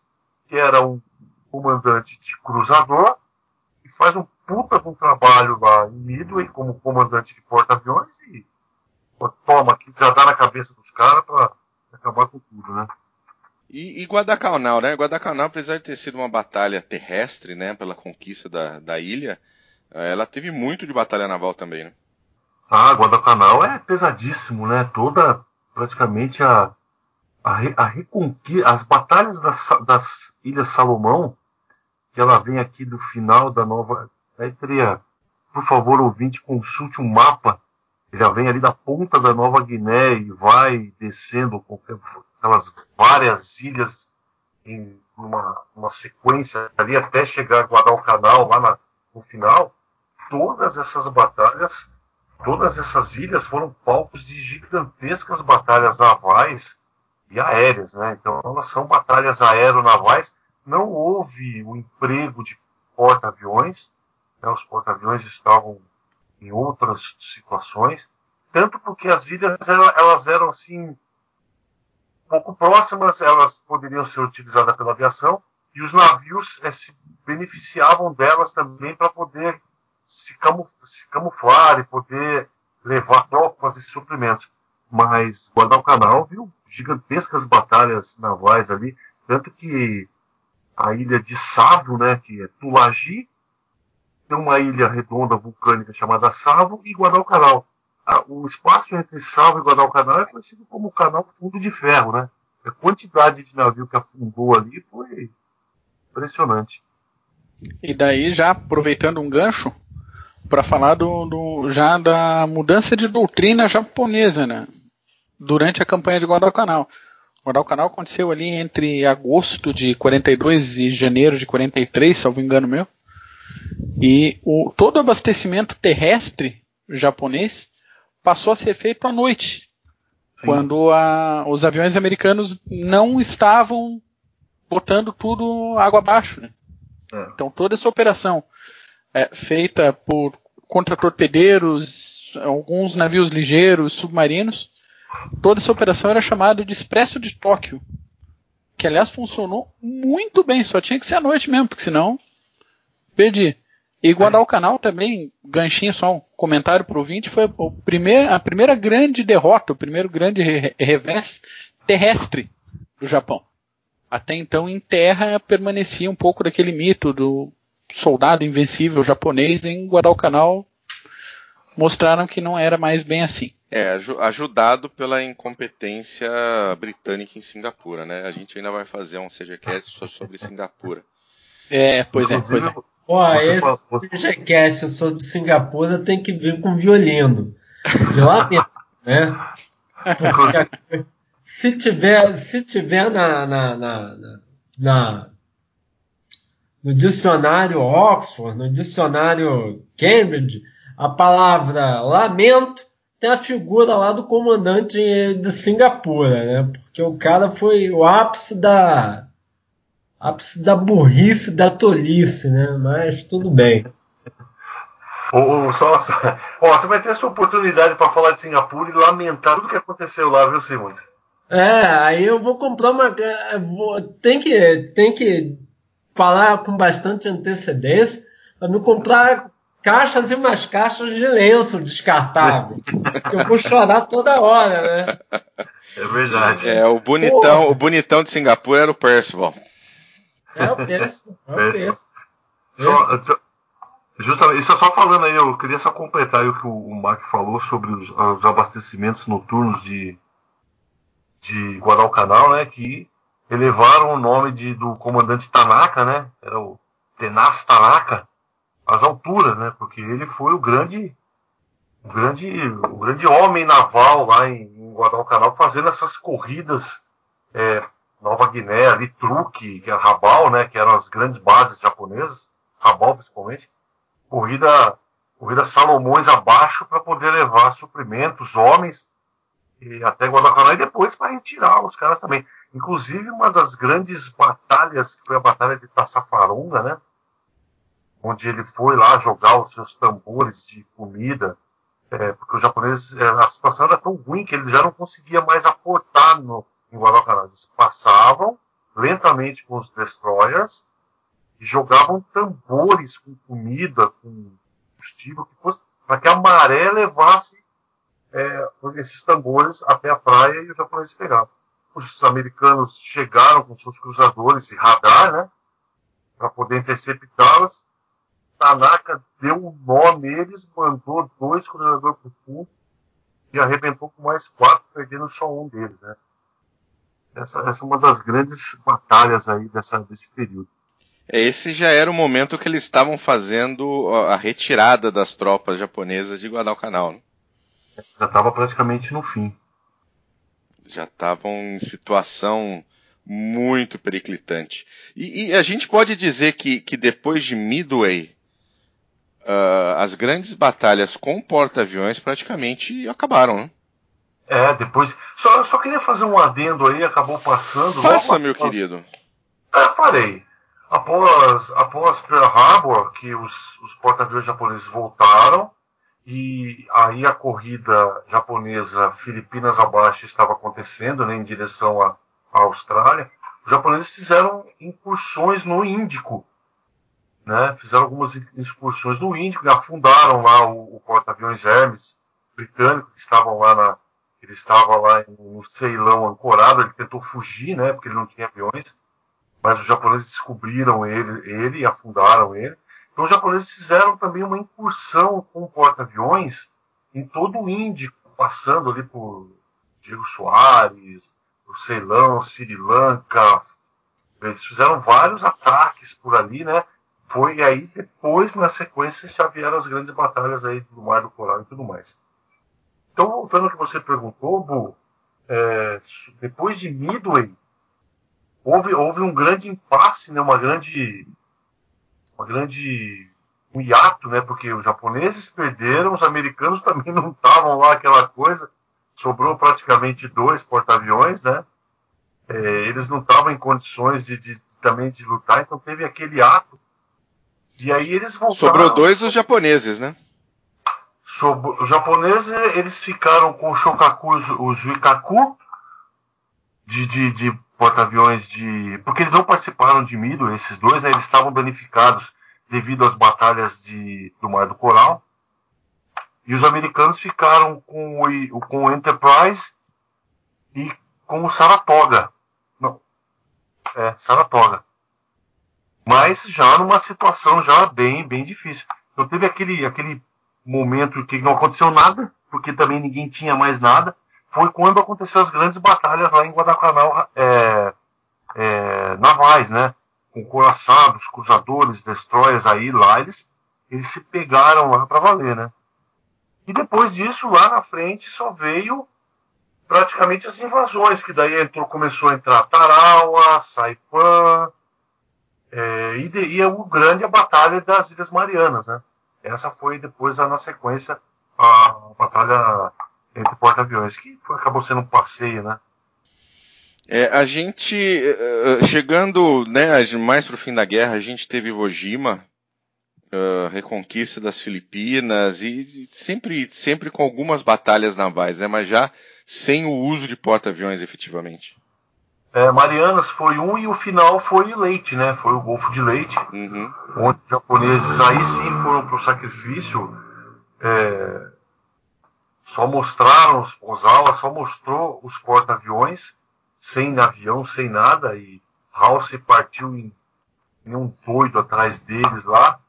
que era um comandante de cruzador, e faz um puta de um trabalho lá em Midway como comandante de porta-aviões e pô, toma aqui, já dá na cabeça dos caras para acabar com tudo, né? E, e, Guadalcanal, né? Guadalcanal, apesar de ter sido uma batalha terrestre, né, pela conquista da, da ilha, eh, ela teve muito de batalha naval também, né? Ah, Guadalcanal é pesadíssimo, né? Toda, praticamente a, a, a reconquista, as batalhas das, das Ilhas Salomão, que ela vem aqui do final da nova, Aí teria, por favor, ouvinte, consulte um mapa. Já vem ali da ponta da Nova Guiné e vai descendo com aquelas várias ilhas em uma, uma sequência ali até chegar a Guadalcanal lá na, no final. Todas essas batalhas, todas essas ilhas foram palcos de gigantescas batalhas navais e aéreas, né? Então elas são batalhas aeronavais. Não houve o emprego de porta-aviões, né, os porta-aviões estavam em outras situações, tanto porque as ilhas elas eram assim pouco próximas, elas poderiam ser utilizadas pela aviação e os navios é, se beneficiavam delas também para poder se, se, camuflar e poder levar tropas e suprimentos. Mas Guadalcanal viu gigantescas batalhas navais ali, tanto que a ilha de Savo, né, que é Tulagi, tem uma ilha redonda vulcânica chamada Savo e Guadalcanal. O espaço entre Savo e Guadalcanal é conhecido como o Canal Fundo de Ferro, né? A quantidade de navio que afundou ali foi impressionante. E daí, já aproveitando um gancho, para falar do, do, já da mudança de doutrina japonesa, né? Durante a campanha de Guadalcanal. Guadalcanal aconteceu ali entre agosto de 42 e janeiro de 43, salvo engano meu. E o, todo o abastecimento terrestre japonês passou a ser feito à noite, Sim. quando a, os aviões americanos não estavam botando tudo água abaixo. Né? É. Então toda essa operação é feita por contra-torpedeiros, alguns navios ligeiros, submarinos, toda essa operação era chamada de Expresso de Tóquio, que aliás funcionou muito bem, só tinha que ser à noite mesmo, porque senão perdi. E Guadalcanal também, ganchinho só um comentário pro ouvinte, foi o primeir, a primeira grande derrota, o primeiro grande re revés terrestre do Japão. Até então, em terra, permanecia um pouco daquele mito do soldado invencível japonês em Guadalcanal. Mostraram que não era mais bem assim. É, ajudado pela incompetência britânica em Singapura, né? A gente ainda vai fazer um CGCast só sobre Singapura. É, pois é, pois é. Pô, esse CGCast sobre Singapura tem que vir com violino. De lá mesmo, né? Porque se tiver, se tiver na, na, na, na, no dicionário Oxford, no dicionário Cambridge, a palavra lamento tem a figura lá do comandante de Singapura, né? Porque o cara foi o ápice da ápice da burrice, da tolice, né? Mas tudo bem. Ou, só, só, ó, você vai ter essa oportunidade para falar de Singapura e lamentar tudo que aconteceu lá, viu, Simões? É, aí eu vou comprar uma. Vou, tem, que, tem que falar com bastante antecedência para me comprar caixas e mais caixas de lenço descartável. eu vou chorar toda hora, né? É verdade. É, o bonitão, o bonitão de Singapura era o Percival. É o Percival. É o Percival. Só, justamente, isso é só falando aí, eu queria só completar aí o que o Mark falou sobre os, os abastecimentos noturnos de, de Guadalcanal, né? Que elevaram o nome de, do comandante Tanaka, né? Era o Tenaz Tanaka as alturas, né? Porque ele foi o grande, o grande, o grande homem naval lá em, em Guadalcanal fazendo essas corridas é, Nova Guiné, ali Truque, que é Rabal, né? Que eram as grandes bases japonesas, Rabal principalmente, corrida, corrida Salomões abaixo para poder levar suprimentos, homens e até Guadalcanal e depois para retirar os caras também. Inclusive uma das grandes batalhas que foi a batalha de Tassafaronga, né? Onde ele foi lá jogar os seus tambores de comida, é, porque os japoneses, é, a situação era tão ruim que ele já não conseguia mais aportar no, em Guadalcanal. Eles passavam lentamente com os destroyers e jogavam tambores com comida, com combustível, para que a maré levasse é, esses tambores até a praia e os japoneses pegavam. Os americanos chegaram com seus cruzadores e radar, né, para poder interceptá-los Tanaka deu um nó neles, mandou dois cruzadores para o fundo e arrebentou com mais quatro, perdendo só um deles. Né? Essa, essa é uma das grandes batalhas aí dessa, desse período. É, esse já era o momento que eles estavam fazendo a retirada das tropas japonesas de Guadalcanal. Né? Já estava praticamente no fim. Já estavam em situação muito periclitante. E, e, a gente pode dizer que, que depois de Midway, uh, as grandes batalhas com porta-aviões praticamente acabaram, né? É, depois. Só, só queria fazer um adendo aí, acabou passando. Faça, meu querido. É, farei. Após, após Pearl Harbor, que os, os porta-aviões japoneses voltaram, e aí a corrida japonesa Filipinas abaixo estava acontecendo, né, em direção à, à Austrália, os japoneses fizeram incursões no Índico, né, fizeram algumas excursões no Índico e afundaram lá o, o porta-aviões Hermes britânico que estavam lá na ele estava lá no Ceilão ancorado, ele tentou fugir, né, porque ele não tinha aviões, mas os japoneses descobriram ele, ele e afundaram ele. Então os japoneses fizeram também uma incursão com porta-aviões em todo o Índico, passando ali por Diego Soares, o Ceilão, Sri Lanka. Eles fizeram vários ataques por ali, né? Foi aí depois, na sequência, já vieram as grandes batalhas aí do Mar do Coral e tudo mais. Então, voltando ao que você perguntou, Bu, é, depois de Midway, houve, houve um grande impasse, né, uma grande, uma grande um hiato, né, porque os japoneses perderam, os americanos (laughs) também não estavam lá aquela coisa, sobrou praticamente dois porta-aviões, né, é, eles não estavam em condições de, de, também de lutar, então teve aquele ato e aí eles voltaram. Sobrou dois dos japoneses, né? Sobre, os japoneses eles ficaram com o Shokaku, os Juikaku, de, de, de porta-aviões de. Porque eles não participaram de Mido, esses dois, né? Eles estavam danificados devido às batalhas de, do Mar do Coral. E os americanos ficaram com o, com o Enterprise e com o Saratoga. Não. É, Saratoga mas já numa situação já bem, bem difícil. Então teve aquele, aquele momento que não aconteceu nada, porque também ninguém tinha mais nada, foi quando aconteceu as grandes batalhas lá em Guadalcanal é, é, navais, né? Com coraçados, cruzadores, destroyers aí lá, eles, eles se pegaram lá para valer, né? E depois disso, lá na frente, só veio praticamente as invasões, que daí entrou, começou a entrar Tarawa, Saipan, é, e, de, e é o grande a Batalha das Ilhas Marianas, né? Essa foi depois, na sequência, a batalha entre porta-aviões, que foi, acabou sendo um passeio, né? É, a gente, chegando né, mais para o fim da guerra, a gente teve Iwo Jima, reconquista das Filipinas e sempre, sempre com algumas batalhas navais, né, mas já sem o uso de porta-aviões efetivamente. É, Marianas foi um e o final foi Leite, né? Foi o Golfo de Leite, uhum. onde os japoneses aí sim foram para o sacrifício. É, só mostraram os Ozawa, só mostrou os porta-aviões, sem avião, sem nada, e House partiu em, em um doido atrás deles lá.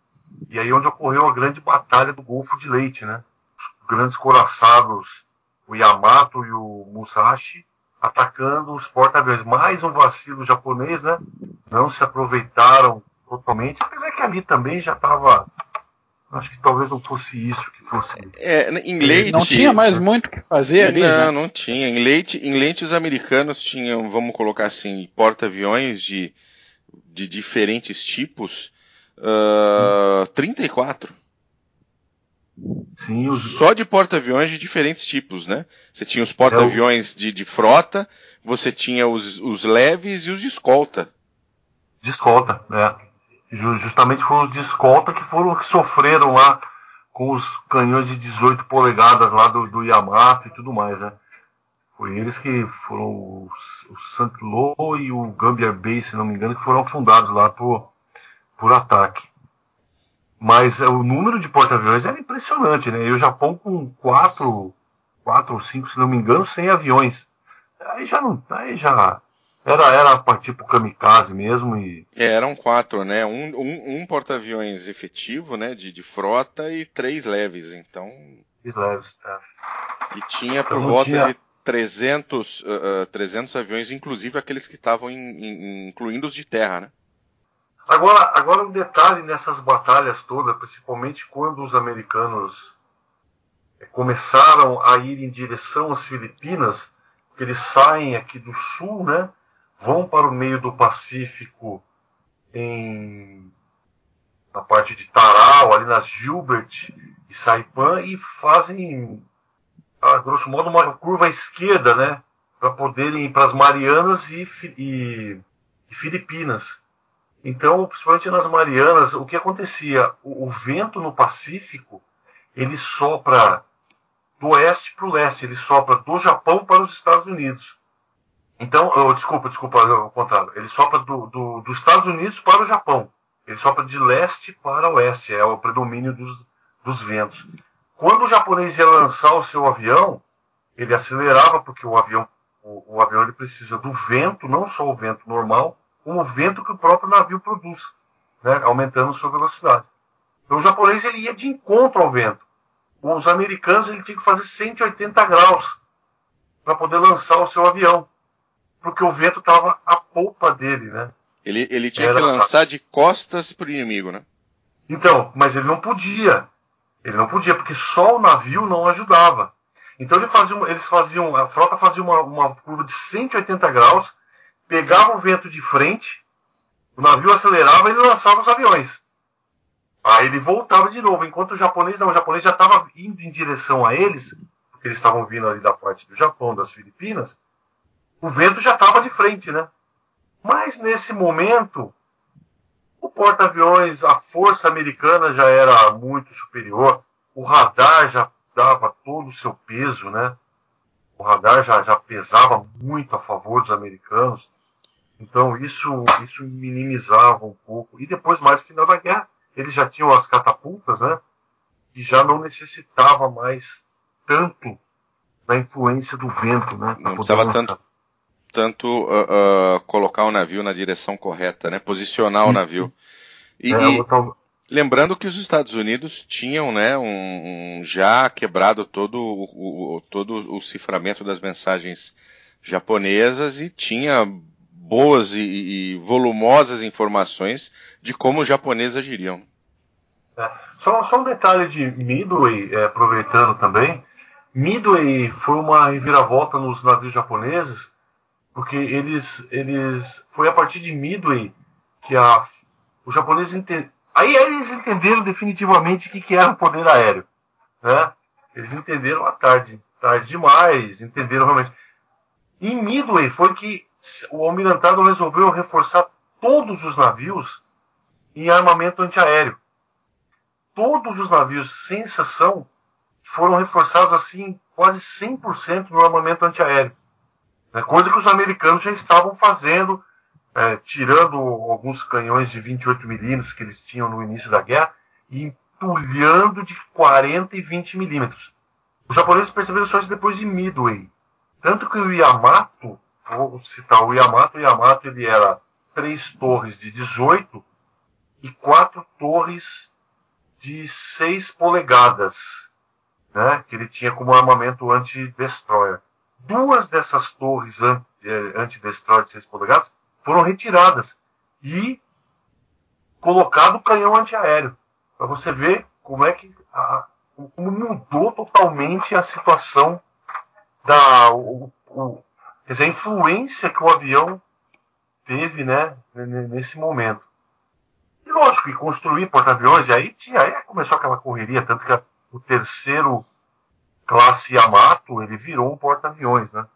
E aí onde ocorreu a grande batalha do Golfo de Leite, né? Os grandes coraçados, o Yamato e o Musashi, atacando os porta-aviões. Mais um vacilo japonês, né? Não se aproveitaram totalmente, apesar que ali também já estava. Acho que talvez não fosse isso que fosse. É, em Leite. Não tinha mais muito o que fazer ali. Não, né? não tinha. Em Leite, em Leite os americanos tinham, vamos colocar assim, porta-aviões de, de diferentes tipos Uh, ah, 34. Sim, os... Só de porta-aviões de diferentes tipos, né? Você tinha os porta-aviões de, de, frota, você tinha os, os, leves e os de escolta. De escolta, é. Justamente foram os de escolta que foram que sofreram lá com os canhões de 18 polegadas lá do, do Yamato e tudo mais, né? Foi eles que foram o, o St. Lo e o Gambier Bay, se não me engano, que foram fundados lá por, por ataque. Mas é, o número de porta-aviões era impressionante, né? E o Japão com quatro, quatro ou cinco, se não me engano, sem aviões. Aí já não, aí já era era partir pro kamikaze mesmo e. É, eram quatro, né? Um, um, um porta-aviões efetivo, né? De, de frota e três leves, então. Três leves, tá. E tinha por então, volta tinha... de 300, uh, 300 aviões, inclusive aqueles que estavam incluindo os de terra, né? Agora, agora um detalhe nessas batalhas todas, principalmente quando os americanos eh, começaram a ir em direção às Filipinas, que eles saem aqui do sul, né, vão para o meio do Pacífico em na parte de Tarau, ali nas Gilbert e Saipan e fazem a grosso modo uma curva à esquerda, né, para poderem ir para as Marianas e, e, e Filipinas. Então, principalmente nas Marianas, o que acontecia? O, o vento no Pacífico ele sopra do oeste para o leste, ele sopra do Japão para os Estados Unidos. Então, oh, desculpa, desculpa, ao contrário. Ele sopra do, do, dos Estados Unidos para o Japão. Ele sopra de leste para oeste, é o predomínio dos, dos ventos. Quando o japonês ia lançar o seu avião, ele acelerava, porque o avião, o, o avião ele precisa do vento, não só o vento normal, com o vento que o próprio navio produz, né, aumentando sua velocidade. Então o japonês ele ia de encontro ao vento. Os americanos ele tinha que fazer 180 graus para poder lançar o seu avião, porque o vento estava à polpa dele, né? Ele, ele tinha Era... que lançar de costas para o inimigo, né? Então, mas ele não podia. Ele não podia, porque só o navio não ajudava. Então ele fazia, eles faziam, a frota fazia uma, uma curva de 180 graus pegava o vento de frente, o navio acelerava e ele lançava os aviões. Aí ele voltava de novo, enquanto o japonês não, o japonês já estava indo em direção a eles, porque eles estavam vindo ali da parte do Japão, das Filipinas, o vento já estava de frente, né? Mas nesse momento, o porta-aviões, a força americana já era muito superior, o radar já dava todo o seu peso, né? O radar já, já pesava muito a favor dos americanos. Então isso, isso minimizava um pouco. E depois, mais no final da guerra, eles já tinham as catapultas, né? E já não necessitava mais tanto da influência do vento, né? Não precisava tanto, tanto uh, uh, colocar o navio na direção correta, né? Posicionar o navio. E, é, Lembrando que os Estados Unidos tinham né, um, um já quebrado todo o, o, todo o ciframento das mensagens japonesas e tinha boas e, e volumosas informações de como os japoneses agiriam. É. Só, só, um detalhe de Midway, é, aproveitando também. Midway foi uma reviravolta nos navios japoneses, porque eles, eles foi a partir de Midway que a, os japoneses ente, aí eles entenderam definitivamente o que, que era o poder aéreo, né? Eles entenderam à tarde, tarde demais, entenderam realmente. Em Midway foi que o almirantado resolveu reforçar todos os navios em armamento antiaéreo. Todos os navios, sem exceção, foram reforçados assim quase 100% no armamento antiaéreo. Né? Coisa que os americanos já estavam fazendo, é, tirando alguns canhões de 28 milímetros que eles tinham no início da guerra e entulhando de 40 e 20 milímetros. Os japoneses perceberam só isso depois de Midway. Tanto que o Yamato, vou citar o Yamato, o Yamato ele era três torres de 18 e quatro torres de 6 polegadas, né, que ele tinha como armamento anti-destroyer. Duas dessas torres é, anti-destroyer de 6 polegadas foram retiradas e colocado canhão antiaéreo. Para você ver como é que a, como mudou totalmente a situação da o, o, quer dizer, a influência que o avião teve né, nesse momento. E lógico, e construir porta-aviões, e aí, tinha, aí começou aquela correria, tanto que a, o terceiro classe Yamato, ele virou um porta-aviões, né,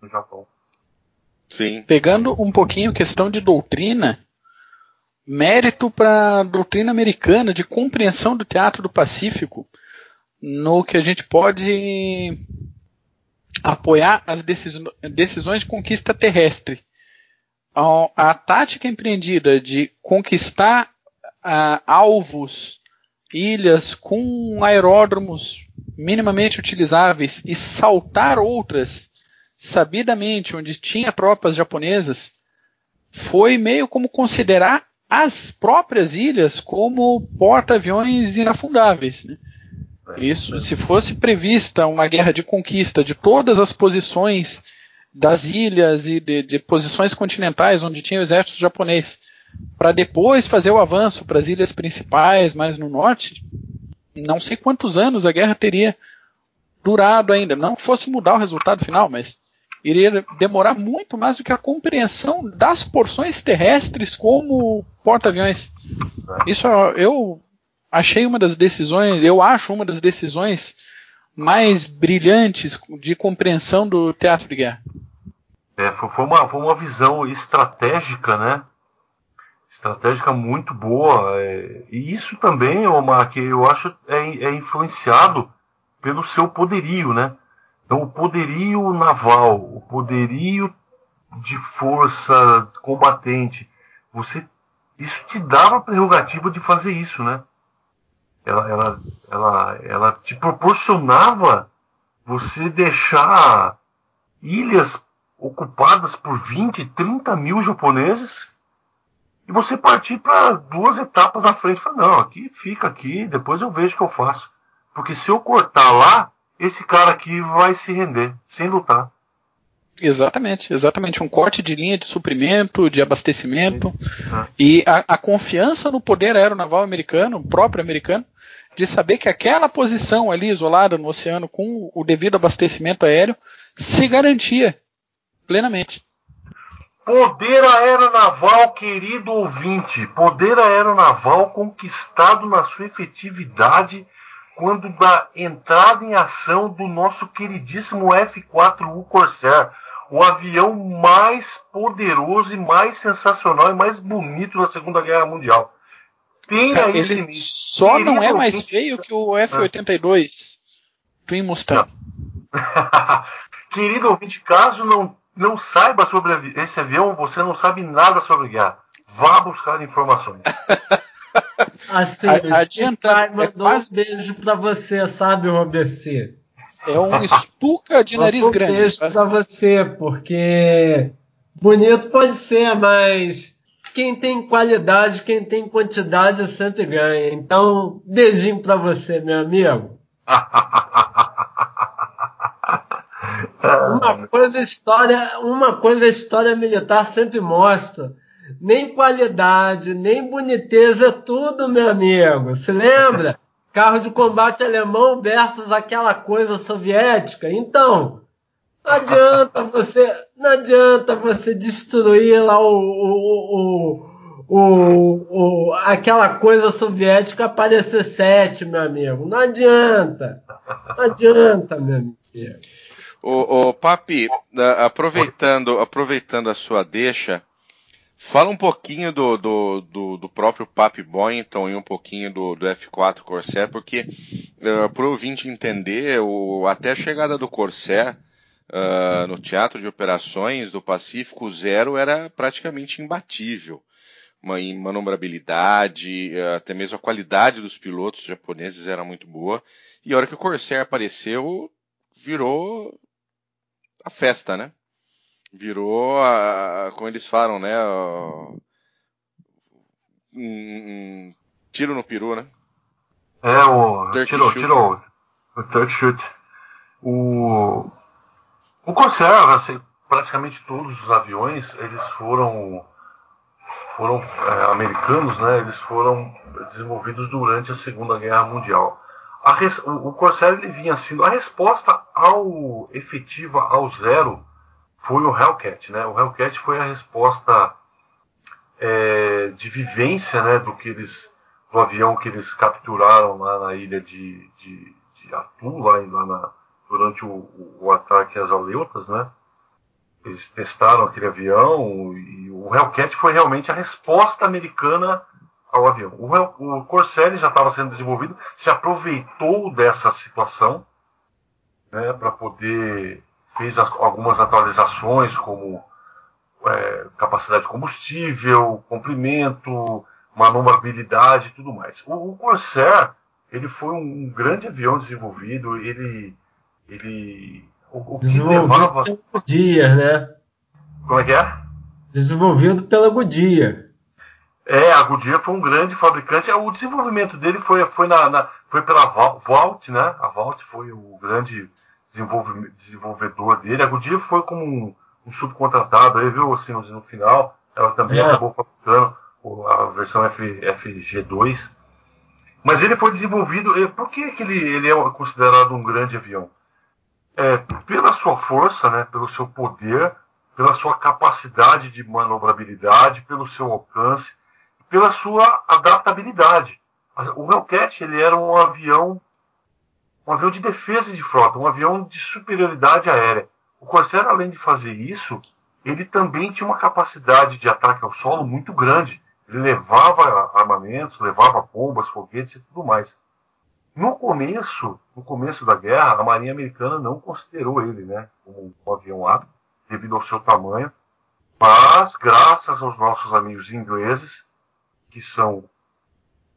no Japão. Sim. Pegando um pouquinho questão de doutrina, mérito para a doutrina americana de compreensão do teatro do Pacífico, no que a gente pode apoiar as decisões de conquista terrestre. A, tática empreendida de conquistar alvos, ilhas com aeródromos minimamente utilizáveis e saltar outras sabidamente onde tinha tropas japonesas foi meio como considerar as próprias ilhas como porta-aviões inafundáveis. Né? Isso, se fosse prevista uma guerra de conquista de todas as posições das ilhas e de, de posições continentais onde tinha o exército japonês, para depois fazer o avanço para as ilhas principais, mais no norte, não sei quantos anos a guerra teria durado ainda. Não fosse mudar o resultado final, mas iria demorar muito mais do que a compreensão das porções terrestres como porta-aviões. Isso eu achei uma das decisões, eu acho uma das decisões mais brilhantes de compreensão do teatro de guerra. É, foi, uma, foi uma visão estratégica, né? Estratégica muito boa. É, e isso também, Omar, que eu acho é, é influenciado pelo seu poderio, né? Então, o poderio naval, o poderio de força combatente, você, isso te dava a prerrogativa de fazer isso, né? Ela, ela, ela, ela te proporcionava você deixar ilhas ocupadas por 20, 30 mil japoneses e você partir para duas etapas na frente. Falar, não, aqui fica aqui, depois eu vejo o que eu faço. Porque se eu cortar lá, esse cara aqui vai se render, sem lutar. Exatamente, exatamente. Um corte de linha de suprimento, de abastecimento. É. E a, a, confiança no poder aeronaval americano, próprio americano, de saber que aquela posição ali isolada no oceano com o devido abastecimento aéreo se garantia plenamente. Poder aeronaval, querido ouvinte, poder aeronaval conquistado na sua efetividade quando da entrada em ação do nosso queridíssimo F-4U Corsair, o avião mais poderoso e mais sensacional e mais bonito da Segunda Guerra Mundial. Tenha isso em Só não é mais feio que o F-82 Twin Mustang. (laughs) Querido ouvinte, caso não, não saiba sobre esse avião, você não sabe nada sobre guerra. Vá buscar informações. (laughs) Assim, Adiantado, mandou é quase... um beijo pra você, sabe, Robert É um (laughs) estuca de nariz um grande. Um beijo pra você, porque bonito pode ser, mas quem tem qualidade, quem tem quantidade sempre ganha. Então, beijinho para você, meu amigo. (laughs) uma coisa a história, uma coisa a história militar sempre mostra. Nem qualidade, nem boniteza, é tudo, meu amigo. Se lembra? (laughs) Carro de combate alemão versus aquela coisa soviética. Então, não adianta você, não adianta você destruir lá o, o, o, o, aquela coisa soviética aparecer sete, meu amigo. Não adianta. Não adianta, meu amigo. O, Papi, aproveitando, aproveitando a sua deixa, fala um pouquinho do, do, do, do próprio Papi Boynton e um pouquinho do, do F4 Corsair, porque uh, para o ouvinte entender, o, até a chegada do Corsair uh, no Teatro de Operações do Pacífico Zero era praticamente imbatível. Uma manobrabilidade, uh, até mesmo a qualidade dos pilotos japoneses era muito boa. E a hora que o Corsair apareceu, virou a festa, né? Virou, a, como eles falam, né? Um, um tiro no peru, né? É, o. Turkey shoot. tirou. O third shoot. O. O Corsair, assim, praticamente todos os aviões, eles foram. Foram é, americanos, né? Eles foram desenvolvidos durante a Segunda Guerra Mundial. Res, o, o Corsair ele vinha sendo a resposta ao efetiva ao zero foi o Hellcat, né? O Hellcat foi a resposta é, de vivência, né, do que eles do avião que eles capturaram lá na ilha de, de, de Atu, lá, lá na, durante o, o, ataque às Aleutas, né? Eles testaram aquele avião e o Hellcat foi realmente a resposta americana ao avião. O, o Corsair já estava sendo desenvolvido, se aproveitou dessa situação né, para poder fez as, algumas atualizações como é, capacidade de combustível, comprimento, manobrabilidade e tudo mais. O, o, Corsair ele foi um, grande avião desenvolvido, ele ele o, o que levava Goodyear, né? Como é que é? Desenvolvido pela Goodyear. É, a Goodyear foi um grande fabricante. O desenvolvimento dele foi, foi, na, na foi pela Vault, né? A Vault foi o grande desenvolvedor dele. A Goodyear foi como um, um subcontratado, aí viu assim, no final. Ela também é. acabou fabricando a versão F, FG2. Mas ele foi desenvolvido. Por que, que ele, ele é considerado um grande avião? É, pela sua força, né, pelo seu poder, pela sua capacidade de manobrabilidade, pelo seu alcance, pela sua adaptabilidade. O Hellcat ele era um avião um avião de defesa de frota, um avião de superioridade aérea. O Corsair, além de fazer isso, ele também tinha uma capacidade de ataque ao solo muito grande. Ele levava armamentos, levava bombas, foguetes e tudo mais. No começo, no começo da guerra, a Marinha Americana não considerou ele, né, como um avião apto, devido ao seu tamanho. Mas, graças aos nossos amigos ingleses, que são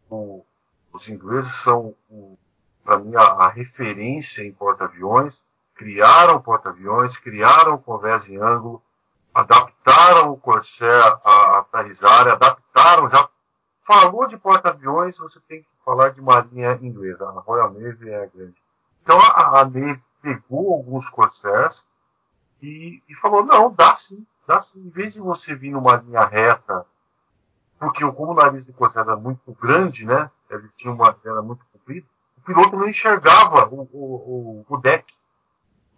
o, os ingleses são o, para mim, a, a, referência em porta-aviões, criaram porta-aviões, criaram o convés em ângulo, adaptaram o Corsair a aterrissar, adaptaram, já falou de porta-aviões, você tem que falar de marinha inglesa, a Royal Navy é grande. Então a, a Navy pegou alguns Corsairs e, e falou, não, dá sim, dá sim, em vez de você vir numa linha reta, porque como o nariz do Corsair era muito grande, né, ele tinha uma, era muito comprido, piloto não enxergava o, o, o, deck.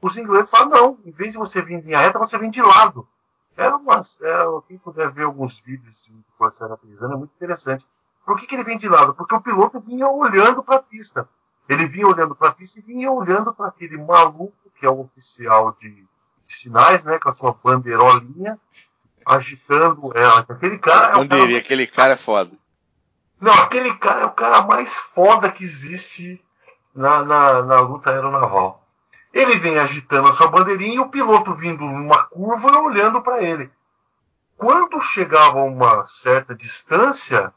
Os ingleses falaram, não, em vez de você vir em linha reta, você vem de lado. Era uma, era, quem puder ver alguns vídeos de Corsair aterrissando, é muito interessante. Por que, que ele vem de lado? Porque o piloto vinha olhando para a pista. Ele vinha olhando para a pista e vinha olhando para aquele maluco que é o oficial de, de, sinais, né, com a sua bandeirolinha, agitando ela. Aquele cara é Bandeirinha, aquele cara é foda. Não, aquele cara é o cara mais foda que existe na, na, na luta aeronaval. Ele vem agitando a sua bandeirinha e o piloto vindo numa curva e olhando para ele. Quando chegava a uma certa distância,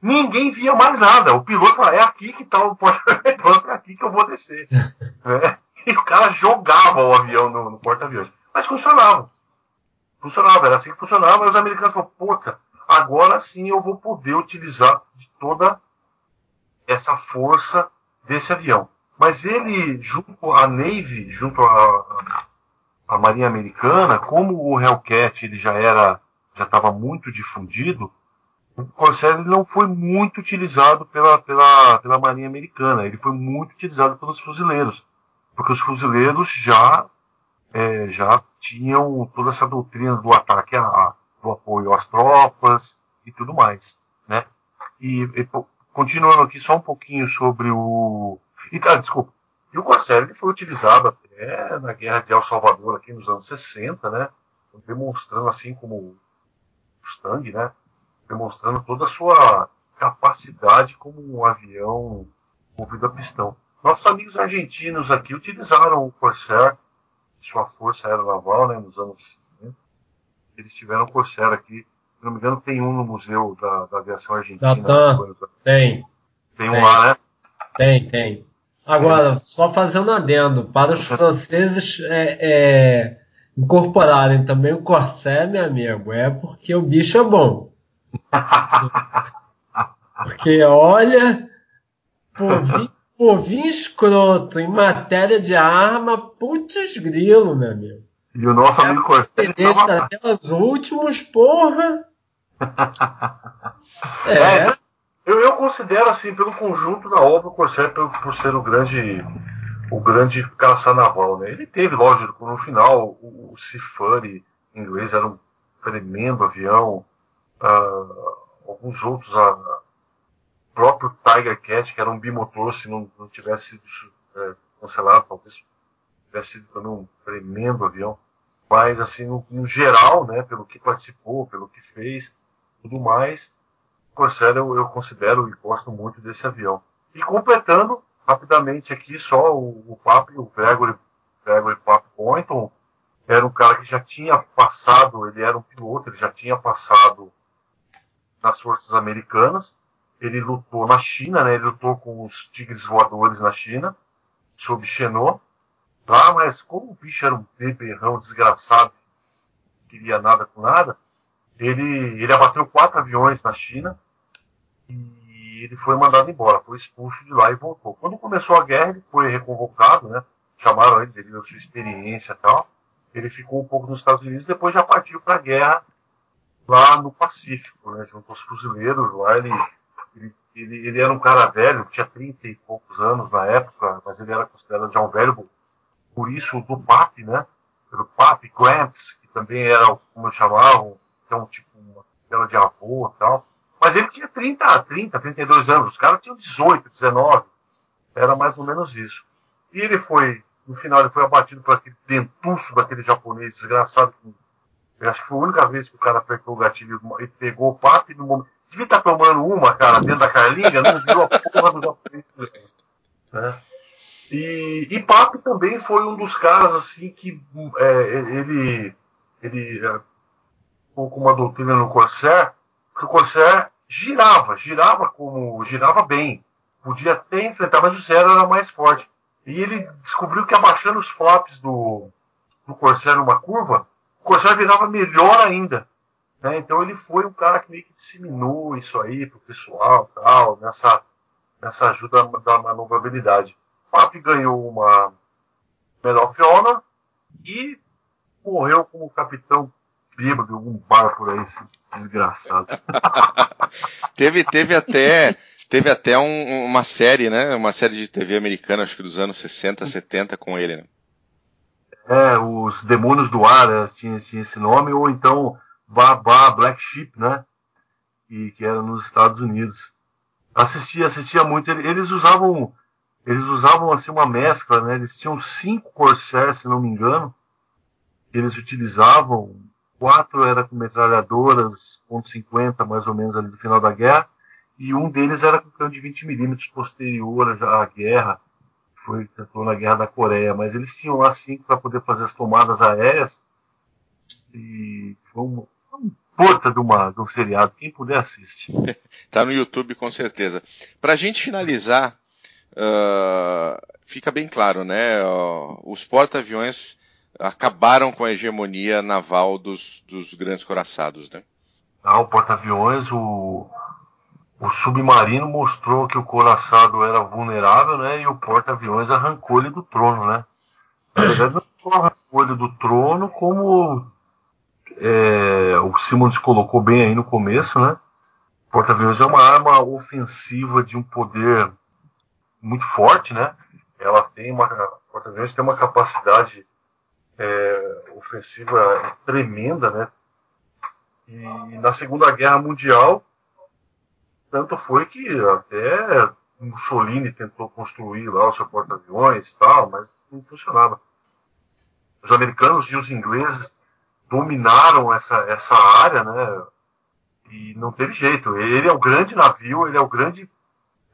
ninguém via mais nada. O piloto falava, é aqui que está o porta-aviões, (laughs) é aqui que eu vou descer. (laughs) é. E o cara jogava o avião no, no porta-aviões. Mas funcionava. Funcionava, era assim que funcionava, e os americanos falaram, puta, agora sim eu vou poder utilizar de toda essa força desse avião. Mas ele, junto à Navy, junto à, à Marinha Americana, como o Hellcat ele já era, já estava muito difundido, o Corsair não foi muito utilizado pela, pela, pela Marinha Americana, ele foi muito utilizado pelos fuzileiros, porque os fuzileiros já, é, já tinham toda essa doutrina do ataque, a, do apoio às tropas e tudo mais. Né? E, e continuando aqui só um pouquinho sobre o. E, tá, desculpa. E o Corsair ele foi utilizado até na Guerra de El Salvador, aqui nos anos 60, né? Demonstrando assim como o Mustang, né? demonstrando toda a sua capacidade como um avião movido a pistão. Nossos amigos argentinos aqui utilizaram o Corsair, sua força aeronaval, né, nos anos 50. Eles tiveram o Corsair aqui. Se não me engano, tem um no Museu da, da Aviação Argentina. tem. Tem um tem. lá, né? Tem, tem. Agora, é. só fazendo um adendo, para os franceses é, é, incorporarem também o Corsair, meu amigo, é porque o bicho é bom. (laughs) Porque, olha, povinho, povinho escroto em matéria de arma, putz grilo, meu amigo. E o nosso amigo Cortez estava... Até os últimos, porra. (laughs) é. é eu, eu, considero assim, pelo conjunto da obra, o Corsair por, por ser o grande o grande caça naval, né? Ele teve, lógico, no final, o, o Sifari inglês era um tremendo avião, uh, alguns outros, o uh, próprio Tiger Cat, que era um bimotor, se não, não tivesse sido é, cancelado, talvez tivesse sido também um tremendo avião. Mas, assim, no, no, geral, né, pelo que participou, pelo que fez, tudo mais, Corsair eu, eu considero e gosto muito desse avião. E completando rapidamente aqui só o, o Papo, o Gregory, Gregory Papo Boynton, era um cara que já tinha passado, ele era um piloto, ele já tinha passado nas forças americanas. Ele lutou na China, né? Ele lutou com os tigres voadores na China, sob Xenô. Lá, mas como o bicho era um beberrão desgraçado, não queria nada com nada, ele, ele abateu quatro aviões na China e ele foi mandado embora, foi expulso de lá e voltou. Quando começou a guerra, ele foi reconvocado, né? Chamaram ele devido à sua experiência e tal. Ele ficou um pouco nos Estados Unidos, depois já partiu para a guerra lá no Pacífico, né, junto aos fuzileiros lá. Ele, ele, ele, ele, era um cara velho, tinha 30 e poucos anos na época, mas ele era considerado já um velho, por isso do PAP, né? O PAP, Gramps, que também era, como chamavam, que é um tipo, uma tela de avô e tal. Mas ele tinha 30, 30, 32 anos, os caras tinham 18, 19. Era mais ou menos isso. E ele foi, no final, ele foi abatido por aquele dentuço daquele japonês desgraçado eu acho que foi a única vez que o cara apertou o gatilho e pegou o papo no momento. Devia estar tá tomando uma, cara, dentro da carlinha, não viu a porra do japonês. Né? E, e Papo também foi um dos casos assim que é, ele, ele é, com uma doutrina no Corsair, que o Corsair girava, girava como girava bem, podia até enfrentar, mas o zero era mais forte. E ele descobriu que abaixando os flaps do, do Corsair numa curva, o Corsair virava melhor ainda. Né? Então ele foi um cara que meio que disseminou isso aí pro pessoal, tal, nessa, nessa ajuda da manobrabilidade. Papi ganhou uma Medal of Honor e morreu como capitão bêbado de algum bar por aí, esse desgraçado. (laughs) teve, teve até teve até um, uma série, né? Uma série de TV americana, acho que dos anos 60, 70 com ele, né? é, os Demônios do Ar, né, tinha, tinha, esse nome, ou então Babá Black Sheep, né? E, que era nos Estados Unidos. Assistia, assistia muito. Eles usavam, eles usavam assim uma mescla, né? Eles tinham cinco Corsair, se não me engano. Eles utilizavam quatro era com metralhadoras .50 mais ou menos ali do final da guerra e um deles era com canhão de 20 milímetros posterior à guerra foi tentou na Guerra da Coreia, mas eles tinham lá cinco para poder fazer as tomadas aéreas e foi um, puta de, uma, de um seriado. Quem puder assiste. (laughs) tá no YouTube com certeza. Para a gente finalizar, uh, fica bem claro, né? Os porta-aviões acabaram com a hegemonia naval dos, dos grandes coraçados, né? Ah, o porta-aviões, o, o submarino mostrou que o coraçado era vulnerável, né? E o porta-aviões arrancou ele do trono, né? Na verdade, não só arrancou ele do trono, como é, o Simons colocou bem aí no começo, né? Porta-aviões é uma arma ofensiva de um poder muito forte, né? Ela tem uma, o porta-aviões tem uma capacidade é, ofensiva tremenda, né? E na Segunda Guerra Mundial, tanto foi que até Mussolini tentou construir lá o seu porta-aviões e tal, mas não funcionava. Os americanos e os ingleses dominaram essa, essa área, né? E não teve jeito. Ele é o grande navio, ele é o grande,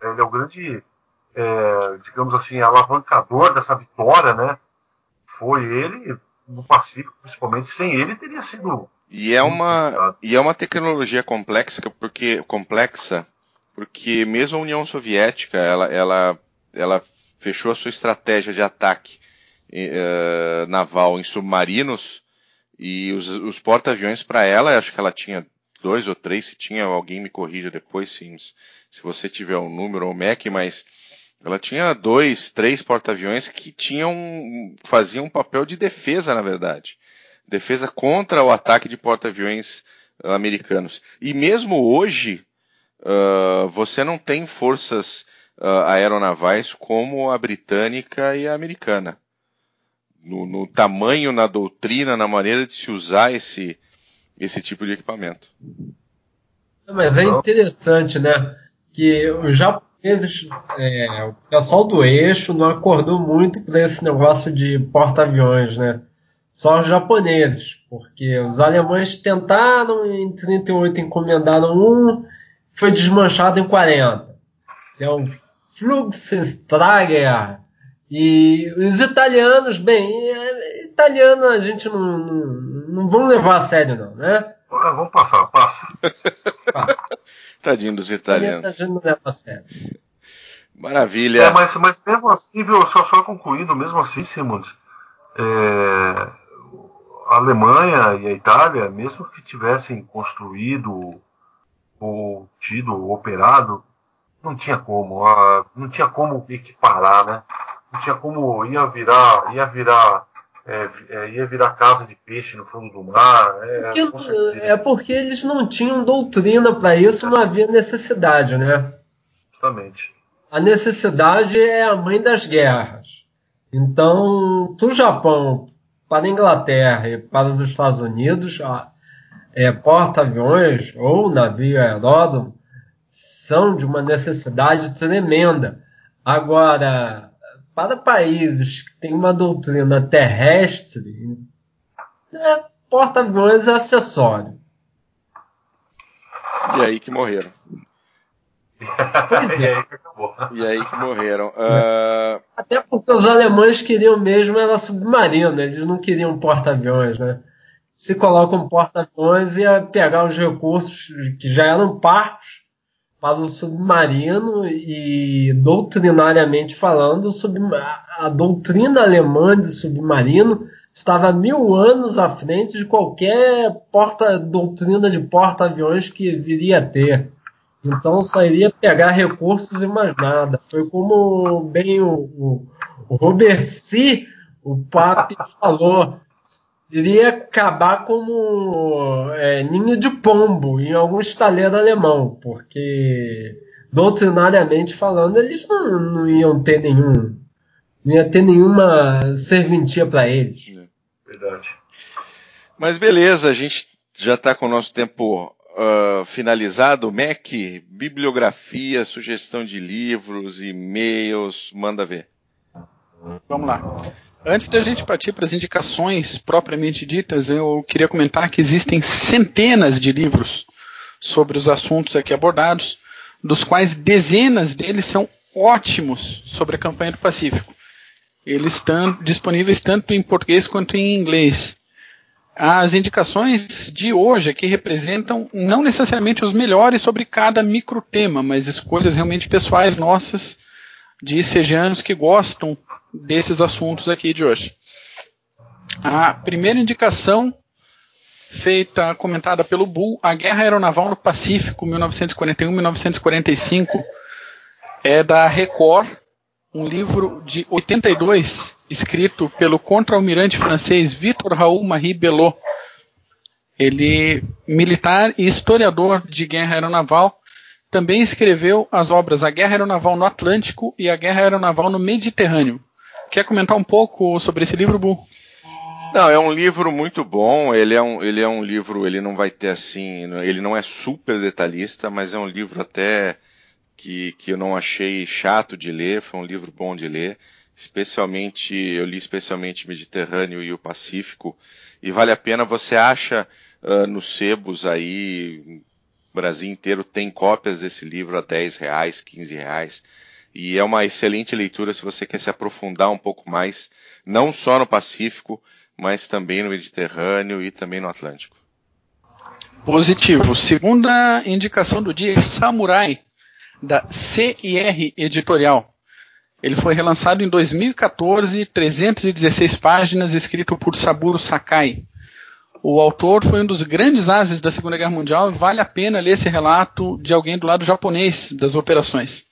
ele é o grande, é, digamos assim, alavancador dessa vitória, né? Foi ele no Pacífico, principalmente. Sem ele teria sido e é uma, e é uma tecnologia complexa porque, complexa porque mesmo a União Soviética ela, ela, ela fechou a sua estratégia de ataque uh, naval em submarinos e os, os porta-aviões para ela, acho que ela tinha dois ou três, se tinha alguém me corrija depois, sim, se você tiver um número ou um MEC, mas ela tinha dois, três porta-aviões que tinham faziam um papel de defesa, na verdade defesa contra o ataque de porta-aviões uh, americanos. E mesmo hoje, uh, você não tem forças uh, aeronavais como a britânica e a americana. No, no, tamanho, na doutrina, na maneira de se usar esse, esse tipo de equipamento. Mas é interessante, né? Que os japoneses, é, o pessoal do eixo não acordou muito para esse negócio de porta-aviões, né? só os japoneses, porque os alemães tentaram em 38 encomendaram um, foi desmanchado em 40. Que é o Flugstrager. E os italianos, bem, italiano a gente não, não, não vamos levar a sério não, né? Ah, vamos passar, passa. Tadinho dos italianos. A não leva a sério. Maravilha. É, mas, mas mesmo assim, viu, só, só concluindo, mesmo assim, Simons, é, a Alemanha e a Itália, mesmo que tivessem construído ou tido operado, não tinha como, não tinha como equiparar, né? Não tinha como ia virar, ia virar, é, é, ia virar casa de peixe no fundo do mar. É, porque, é porque eles não tinham doutrina para isso, não havia necessidade, né? Justamente. A necessidade é a mãe das guerras. Então, para o Japão para a Inglaterra e para os Estados Unidos, é, porta-aviões ou navio aeródromo são de uma necessidade tremenda. Agora, para países que têm uma doutrina terrestre, é, porta-aviões é acessório. E aí que morreram. Pois é. (laughs) E aí que morreram. Uh... Até porque os alemães queriam mesmo era submarino, eles não queriam porta-aviões, né? Se colocam um porta-aviões ia pegar os recursos que já eram partos para o submarino e doutrinariamente falando, a doutrina alemã de submarino estava mil anos à frente de qualquer porta doutrina de porta-aviões que viria a ter. Então só iria pegar recursos e mais nada. Foi como bem o, o, o Robert C., o Papi, falou. Iria acabar como é, ninho de pombo em algum estaleiro alemão, porque doutrinariamente falando, eles não, não iam ter nenhum. Não ia ter nenhuma serventia para eles. Verdade. Mas beleza, a gente já está com o nosso tempo uh, finalizado, Mac, bibliografia, sugestão de livros, e-mails, manda ver. Vamos lá. Antes da gente partir para as indicações propriamente ditas, eu queria comentar que existem centenas de livros sobre os assuntos aqui abordados, dos quais dezenas deles são ótimos sobre a campanha do Pacífico. Eles estão disponíveis tanto em português quanto em inglês. As indicações de hoje aqui representam não necessariamente os melhores sobre cada micro tema, mas escolhas realmente pessoais nossas de sejanos que gostam desses assuntos aqui de hoje. A primeira indicação feita, comentada pelo Bull, a Guerra Aeronaval no Pacífico, 1941-1945, é da Record, um livro de 82, escrito pelo contra-almirante francês Victor Raoul Marie Belot. Ele, militar e historiador de guerra aeronaval, também escreveu as obras A Guerra Aeronaval no Atlântico e A Guerra Aeronaval no Mediterrâneo. Quer comentar um pouco sobre esse livro, Bu? Não, é um livro muito bom. Ele é um, ele é um livro, ele não vai ter assim, ele não é super detalhista, mas é um livro até que, que eu não achei chato de ler. Foi um livro bom de ler. Especialmente, eu li especialmente Mediterrâneo e o Pacífico. E vale a pena. Você acha uh, nos sebos aí, Brasil inteiro tem cópias desse livro a 10 reais, 15 reais. E é uma excelente leitura se você quer se aprofundar um pouco mais, não só no Pacífico, mas também no Mediterrâneo e também no Atlântico. Positivo. Segunda indicação do dia, Samurai, da CIR Editorial. Ele foi relançado em 2014, 316 páginas, escrito por Saburo Sakai. O autor foi um dos grandes ases da Segunda Guerra Mundial e vale a pena ler esse relato de alguém do lado japonês das operações.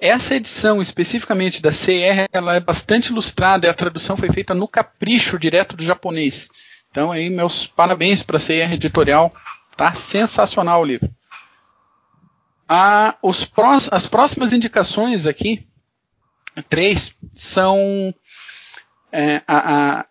Essa edição especificamente da CR ela é bastante ilustrada e a tradução foi feita no capricho direto do japonês. Então aí meus parabéns para a CR Editorial, tá sensacional o livro. Ah, prós, as próximas indicações aqui, três, são é, a, a,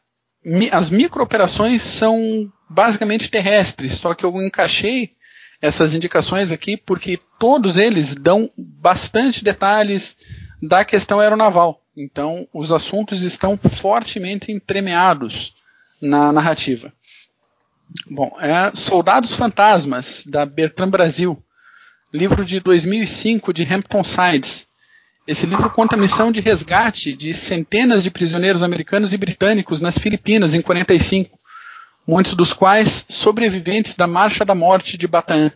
as microoperações são basicamente terrestres, só que eu encaixei essas indicações aqui, porque todos eles dão bastante detalhes da questão aeronaval. Então, os assuntos estão fortemente entremeados na narrativa. Bom, é Soldados Fantasmas, da Bertrand Brasil, livro de 2005 de Hampton Sides. Esse livro conta a missão de resgate de centenas de prisioneiros americanos e britânicos nas Filipinas em 45 muitos dos quais sobreviventes da Marcha da Morte de Bataan.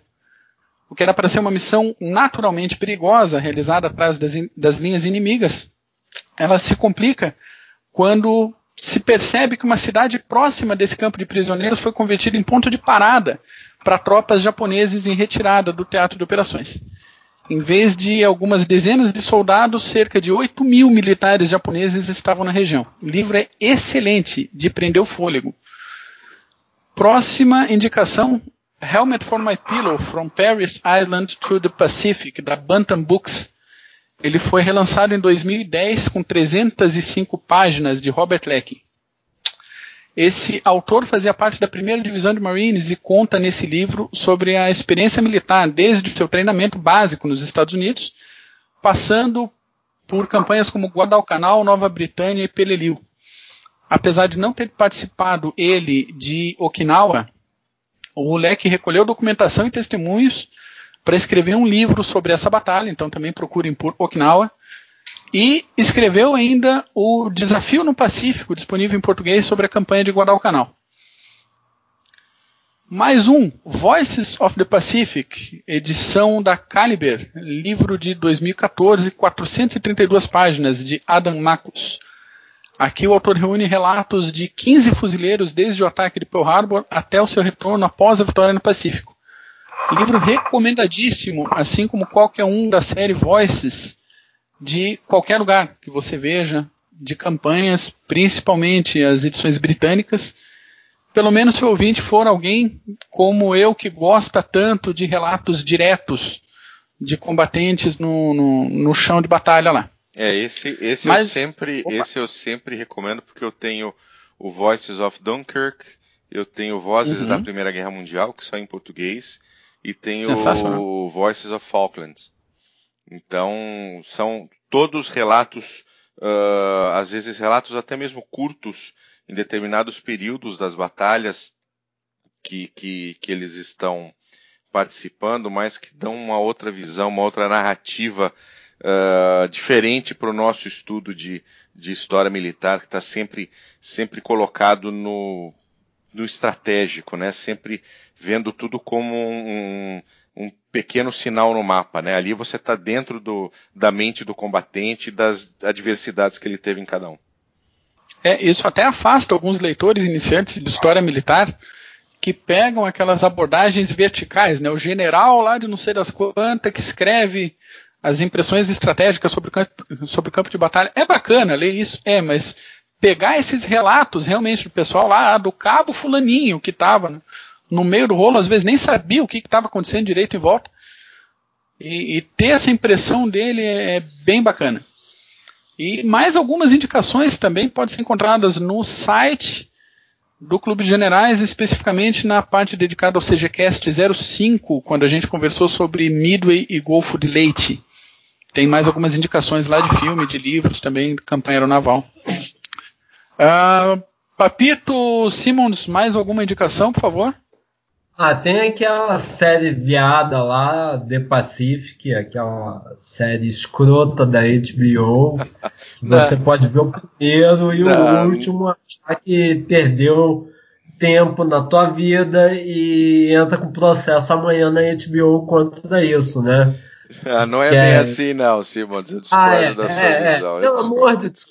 O que era para ser uma missão naturalmente perigosa, realizada atrás das, das linhas inimigas, ela se complica quando se percebe que uma cidade próxima desse campo de prisioneiros foi convertida em ponto de parada para tropas japoneses em retirada do teatro de operações. Em vez de algumas dezenas de soldados, cerca de 8 mil militares japoneses estavam na região. O livro é excelente de prender o fôlego. Próxima indicação: Helmet for My Pillow From Paris Island to the Pacific, da Bantam Books. Ele foi relançado em 2010 com 305 páginas de Robert Leck. Esse autor fazia parte da primeira divisão de Marines e conta nesse livro sobre a experiência militar desde seu treinamento básico nos Estados Unidos, passando por campanhas como Guadalcanal, Nova Britânia e Peleliu apesar de não ter participado ele de Okinawa, o Leque recolheu documentação e testemunhos para escrever um livro sobre essa batalha, então também procurem por Okinawa. E escreveu ainda o Desafio no Pacífico, disponível em português, sobre a campanha de Guadalcanal. Mais um, Voices of the Pacific, edição da Caliber, livro de 2014, 432 páginas, de Adam Marcus. Aqui o autor reúne relatos de 15 fuzileiros desde o ataque de Pearl Harbor até o seu retorno após a vitória no Pacífico. Livro recomendadíssimo, assim como qualquer um da série Voices de qualquer lugar que você veja, de campanhas, principalmente as edições britânicas. Pelo menos se o ouvinte for alguém como eu que gosta tanto de relatos diretos de combatentes no, no, no chão de batalha lá. É, esse, esse Mas, eu sempre, opa. esse eu sempre recomendo porque eu tenho o Voices of Dunkirk, eu tenho Vozes uhum. da Primeira Guerra Mundial, que só em português, e tenho o Voices of Falklands. Então, são todos relatos, uh, às vezes relatos até mesmo curtos, em determinados períodos das batalhas que, que, que eles estão participando, mas que dão uma outra visão, uma outra narrativa uh, diferente para o nosso estudo de, de história militar, que está sempre, sempre colocado no, no estratégico, né? Sempre vendo tudo como um, um pequeno sinal no mapa, né? Ali você está dentro do, da mente do combatente das adversidades que ele teve em cada um. É, isso até afasta alguns leitores iniciantes de história militar que pegam aquelas abordagens verticais, né? O general lá de não sei das quantas que escreve as impressões estratégicas sobre o campo, sobre campo de batalha. É bacana ler isso, é, mas pegar esses relatos realmente do pessoal lá, do cabo fulaninho que estava no meio do rolo, às vezes nem sabia o que estava acontecendo direito em volta, e, e, ter essa impressão dele é, é bem bacana. E mais algumas indicações também podem ser encontradas no site do Clube de Generais, especificamente na parte dedicada ao CGCast 05, quando a gente conversou sobre Midway e Golfo de Leite. Tem mais algumas indicações lá de filme, de livros também, campanha aeronaval. Uh, Papito Simmons, mais alguma indicação, por favor? Ah, tem aquela série viada lá, The Pacific, aquela série escrota da HBO, que você pode ver o primeiro e Não. o último achar que perdeu tempo na tua vida e entra com processo amanhã na HBO contra isso, né? Ah, não é que bem é... assim não, Simons, eu discordo ah, é, da sua é, é. visão. Pelo amor de Deus.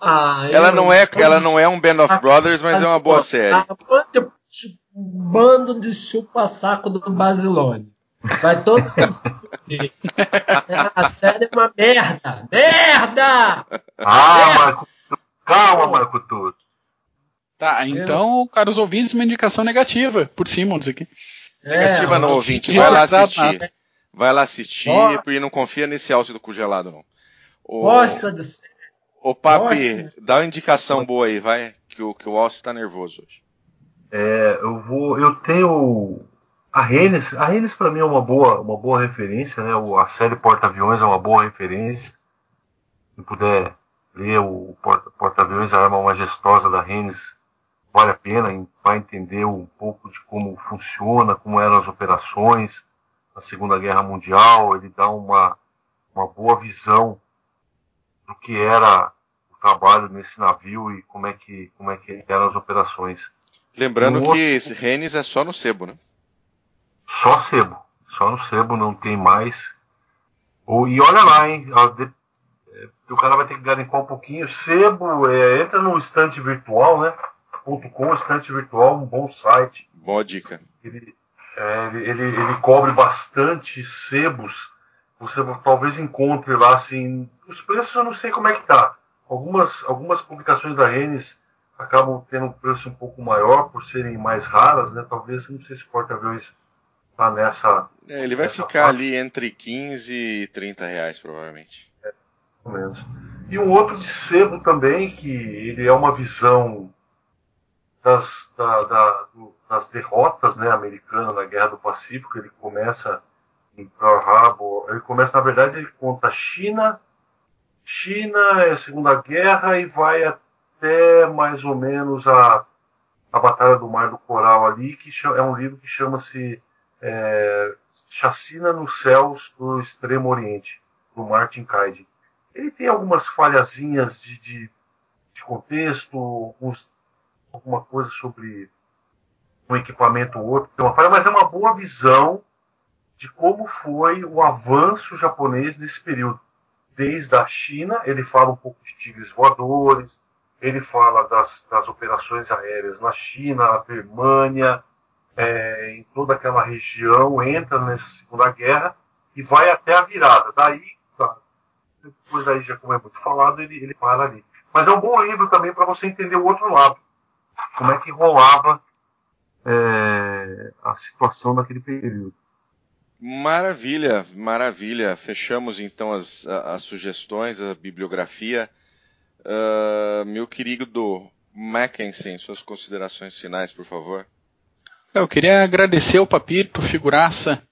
Ah, ela, eu... não é, ela não é um Band of Brothers, mas é uma boa série bando de chupa-saco do Basilone. Vai todo mundo A série é uma merda! Merda! Ah, Marco, calma, Marco Tudo. Tá, então, caros ouvintes, uma indicação negativa por Simons aqui. Negativa é, não, ouvinte. Vai lá assistir. Nada. Vai lá assistir oh. e não confia nesse áudio do congelado, não. O... Gosta de Ô, Papi, dá uma indicação boa aí, vai, que o, que o Alce tá nervoso hoje. É, eu vou, eu tenho a Rennes, a Rennes para mim é uma boa, uma boa referência, né? A série Porta-Aviões é uma boa referência. Se puder ler o Porta-Aviões, a arma majestosa da Rennes, vale a pena, vai entender um pouco de como funciona, como eram as operações na Segunda Guerra Mundial. Ele dá uma, uma boa visão do que era o trabalho nesse navio e como é que, como é que eram as operações. Lembrando no que esse Rennes é só no sebo, né? Só sebo. Só no sebo, não tem mais. Oh, e olha lá, hein? É, o cara vai ter que garimpar um pouquinho. Sebo, é, entra no estante virtual, né? .com, estante virtual, um bom site. Boa dica. Ele, é, ele, ele, ele, cobre bastante sebos. Você talvez encontre lá, assim. Os preços eu não sei como é que tá. Algumas, algumas publicações da Rennes acabam tendo um preço um pouco maior por serem mais raras, né? Talvez, não sei se o porta-aviões está nessa. É, ele vai ficar parte. ali entre 15 e 30 reais, provavelmente. É, mais ou menos. E um outro de sebo também, que ele é uma visão das, da, da, das derrotas né, americanas na Guerra do Pacífico. Ele começa em Pearl Harbor. Ele começa, na verdade, ele conta China, China, é a Segunda Guerra e vai até até mais ou menos a, a Batalha do Mar do Coral ali, que é um livro que chama-se é, Chacina nos Céus do Extremo Oriente, do Martin Kaid. Ele tem algumas falhazinhas de, de, de contexto, alguns, alguma coisa sobre um equipamento ou outro, tem uma falha, mas é uma boa visão de como foi o avanço japonês nesse período. Desde a China, ele fala um pouco de tigres voadores, ele fala das, das operações aéreas na China, na Birmânia, é, em toda aquela região, entra nessa Segunda Guerra e vai até a virada. Daí, depois aí, já como é muito falado, ele, ele para ali. Mas é um bom livro também para você entender o outro lado. Como é que rolava é, a situação naquele período. Maravilha, maravilha. Fechamos então as, as sugestões, a bibliografia. Uh, meu querido Mackensen, suas considerações finais, por favor. Eu queria agradecer o Papito, figuraça.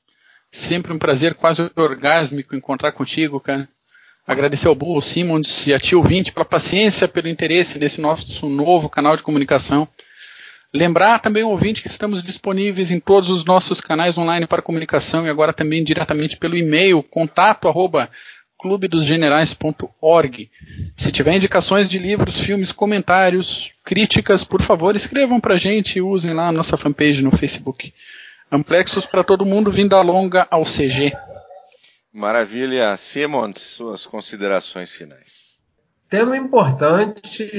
Sempre um prazer quase orgásmico encontrar contigo, cara. Agradecer ao Bull Simmons e a Tio 20 pela paciência, pelo interesse nesse nosso novo canal de comunicação. Lembrar também o ouvinte que estamos disponíveis em todos os nossos canais online para comunicação e agora também diretamente pelo e-mail contato arroba clubedosgenerais.org. Se tiver indicações de livros, filmes, comentários, críticas, por favor, escrevam para a gente e usem lá a nossa fanpage no Facebook. Amplexos para todo mundo, vindo a longa ao CG. Maravilha. Simons, suas considerações finais. tema importante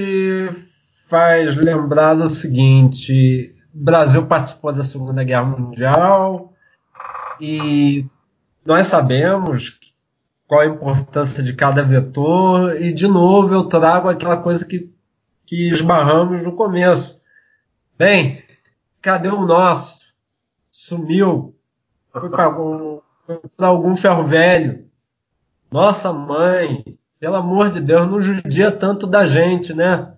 faz lembrar o seguinte: o Brasil participou da Segunda Guerra Mundial e nós sabemos qual a importância de cada vetor, e de novo eu trago aquela coisa que, que esbarramos no começo. Bem, cadê o nosso? Sumiu. Foi para algum, algum ferro velho. Nossa mãe, pelo amor de Deus, não judia tanto da gente, né?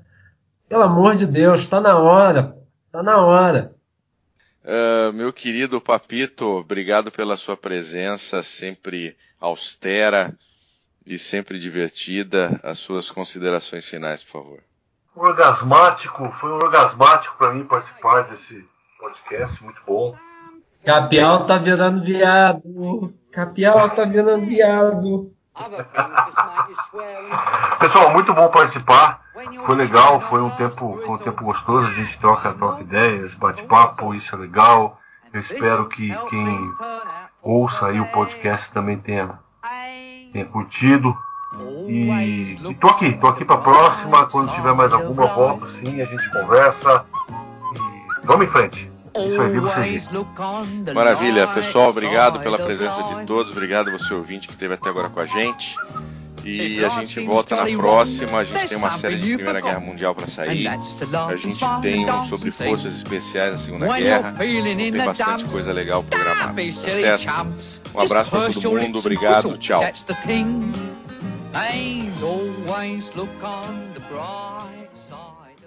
Pelo amor de Deus, está na hora. Está na hora. Uh, meu querido Papito, obrigado pela sua presença, sempre austera e sempre divertida. As suas considerações finais, por favor. Orgasmático, foi um orgasmático para mim participar desse podcast, muito bom. Capial tá virando viado. Capial tá virando viado. Pessoal, muito bom participar. Foi legal, foi um tempo, foi um tempo gostoso. A gente troca, troca ideias, bate papo, isso é legal. Eu espero que quem ouça aí o podcast também tenha, tenha curtido. E, e tô aqui, tô aqui para próxima. Quando tiver mais alguma, volto sim, a gente conversa. E vamos em frente. Isso aí, vivo CG. Maravilha, pessoal, obrigado pela presença de todos, obrigado você ouvinte que esteve até agora com a gente. E a gente volta na próxima. A gente tem uma série de Primeira Guerra Mundial para sair. A gente tem um sobre forças especiais da Segunda Guerra. Tem bastante coisa legal programada. Tá certo? Um abraço para todo mundo. Obrigado. Tchau.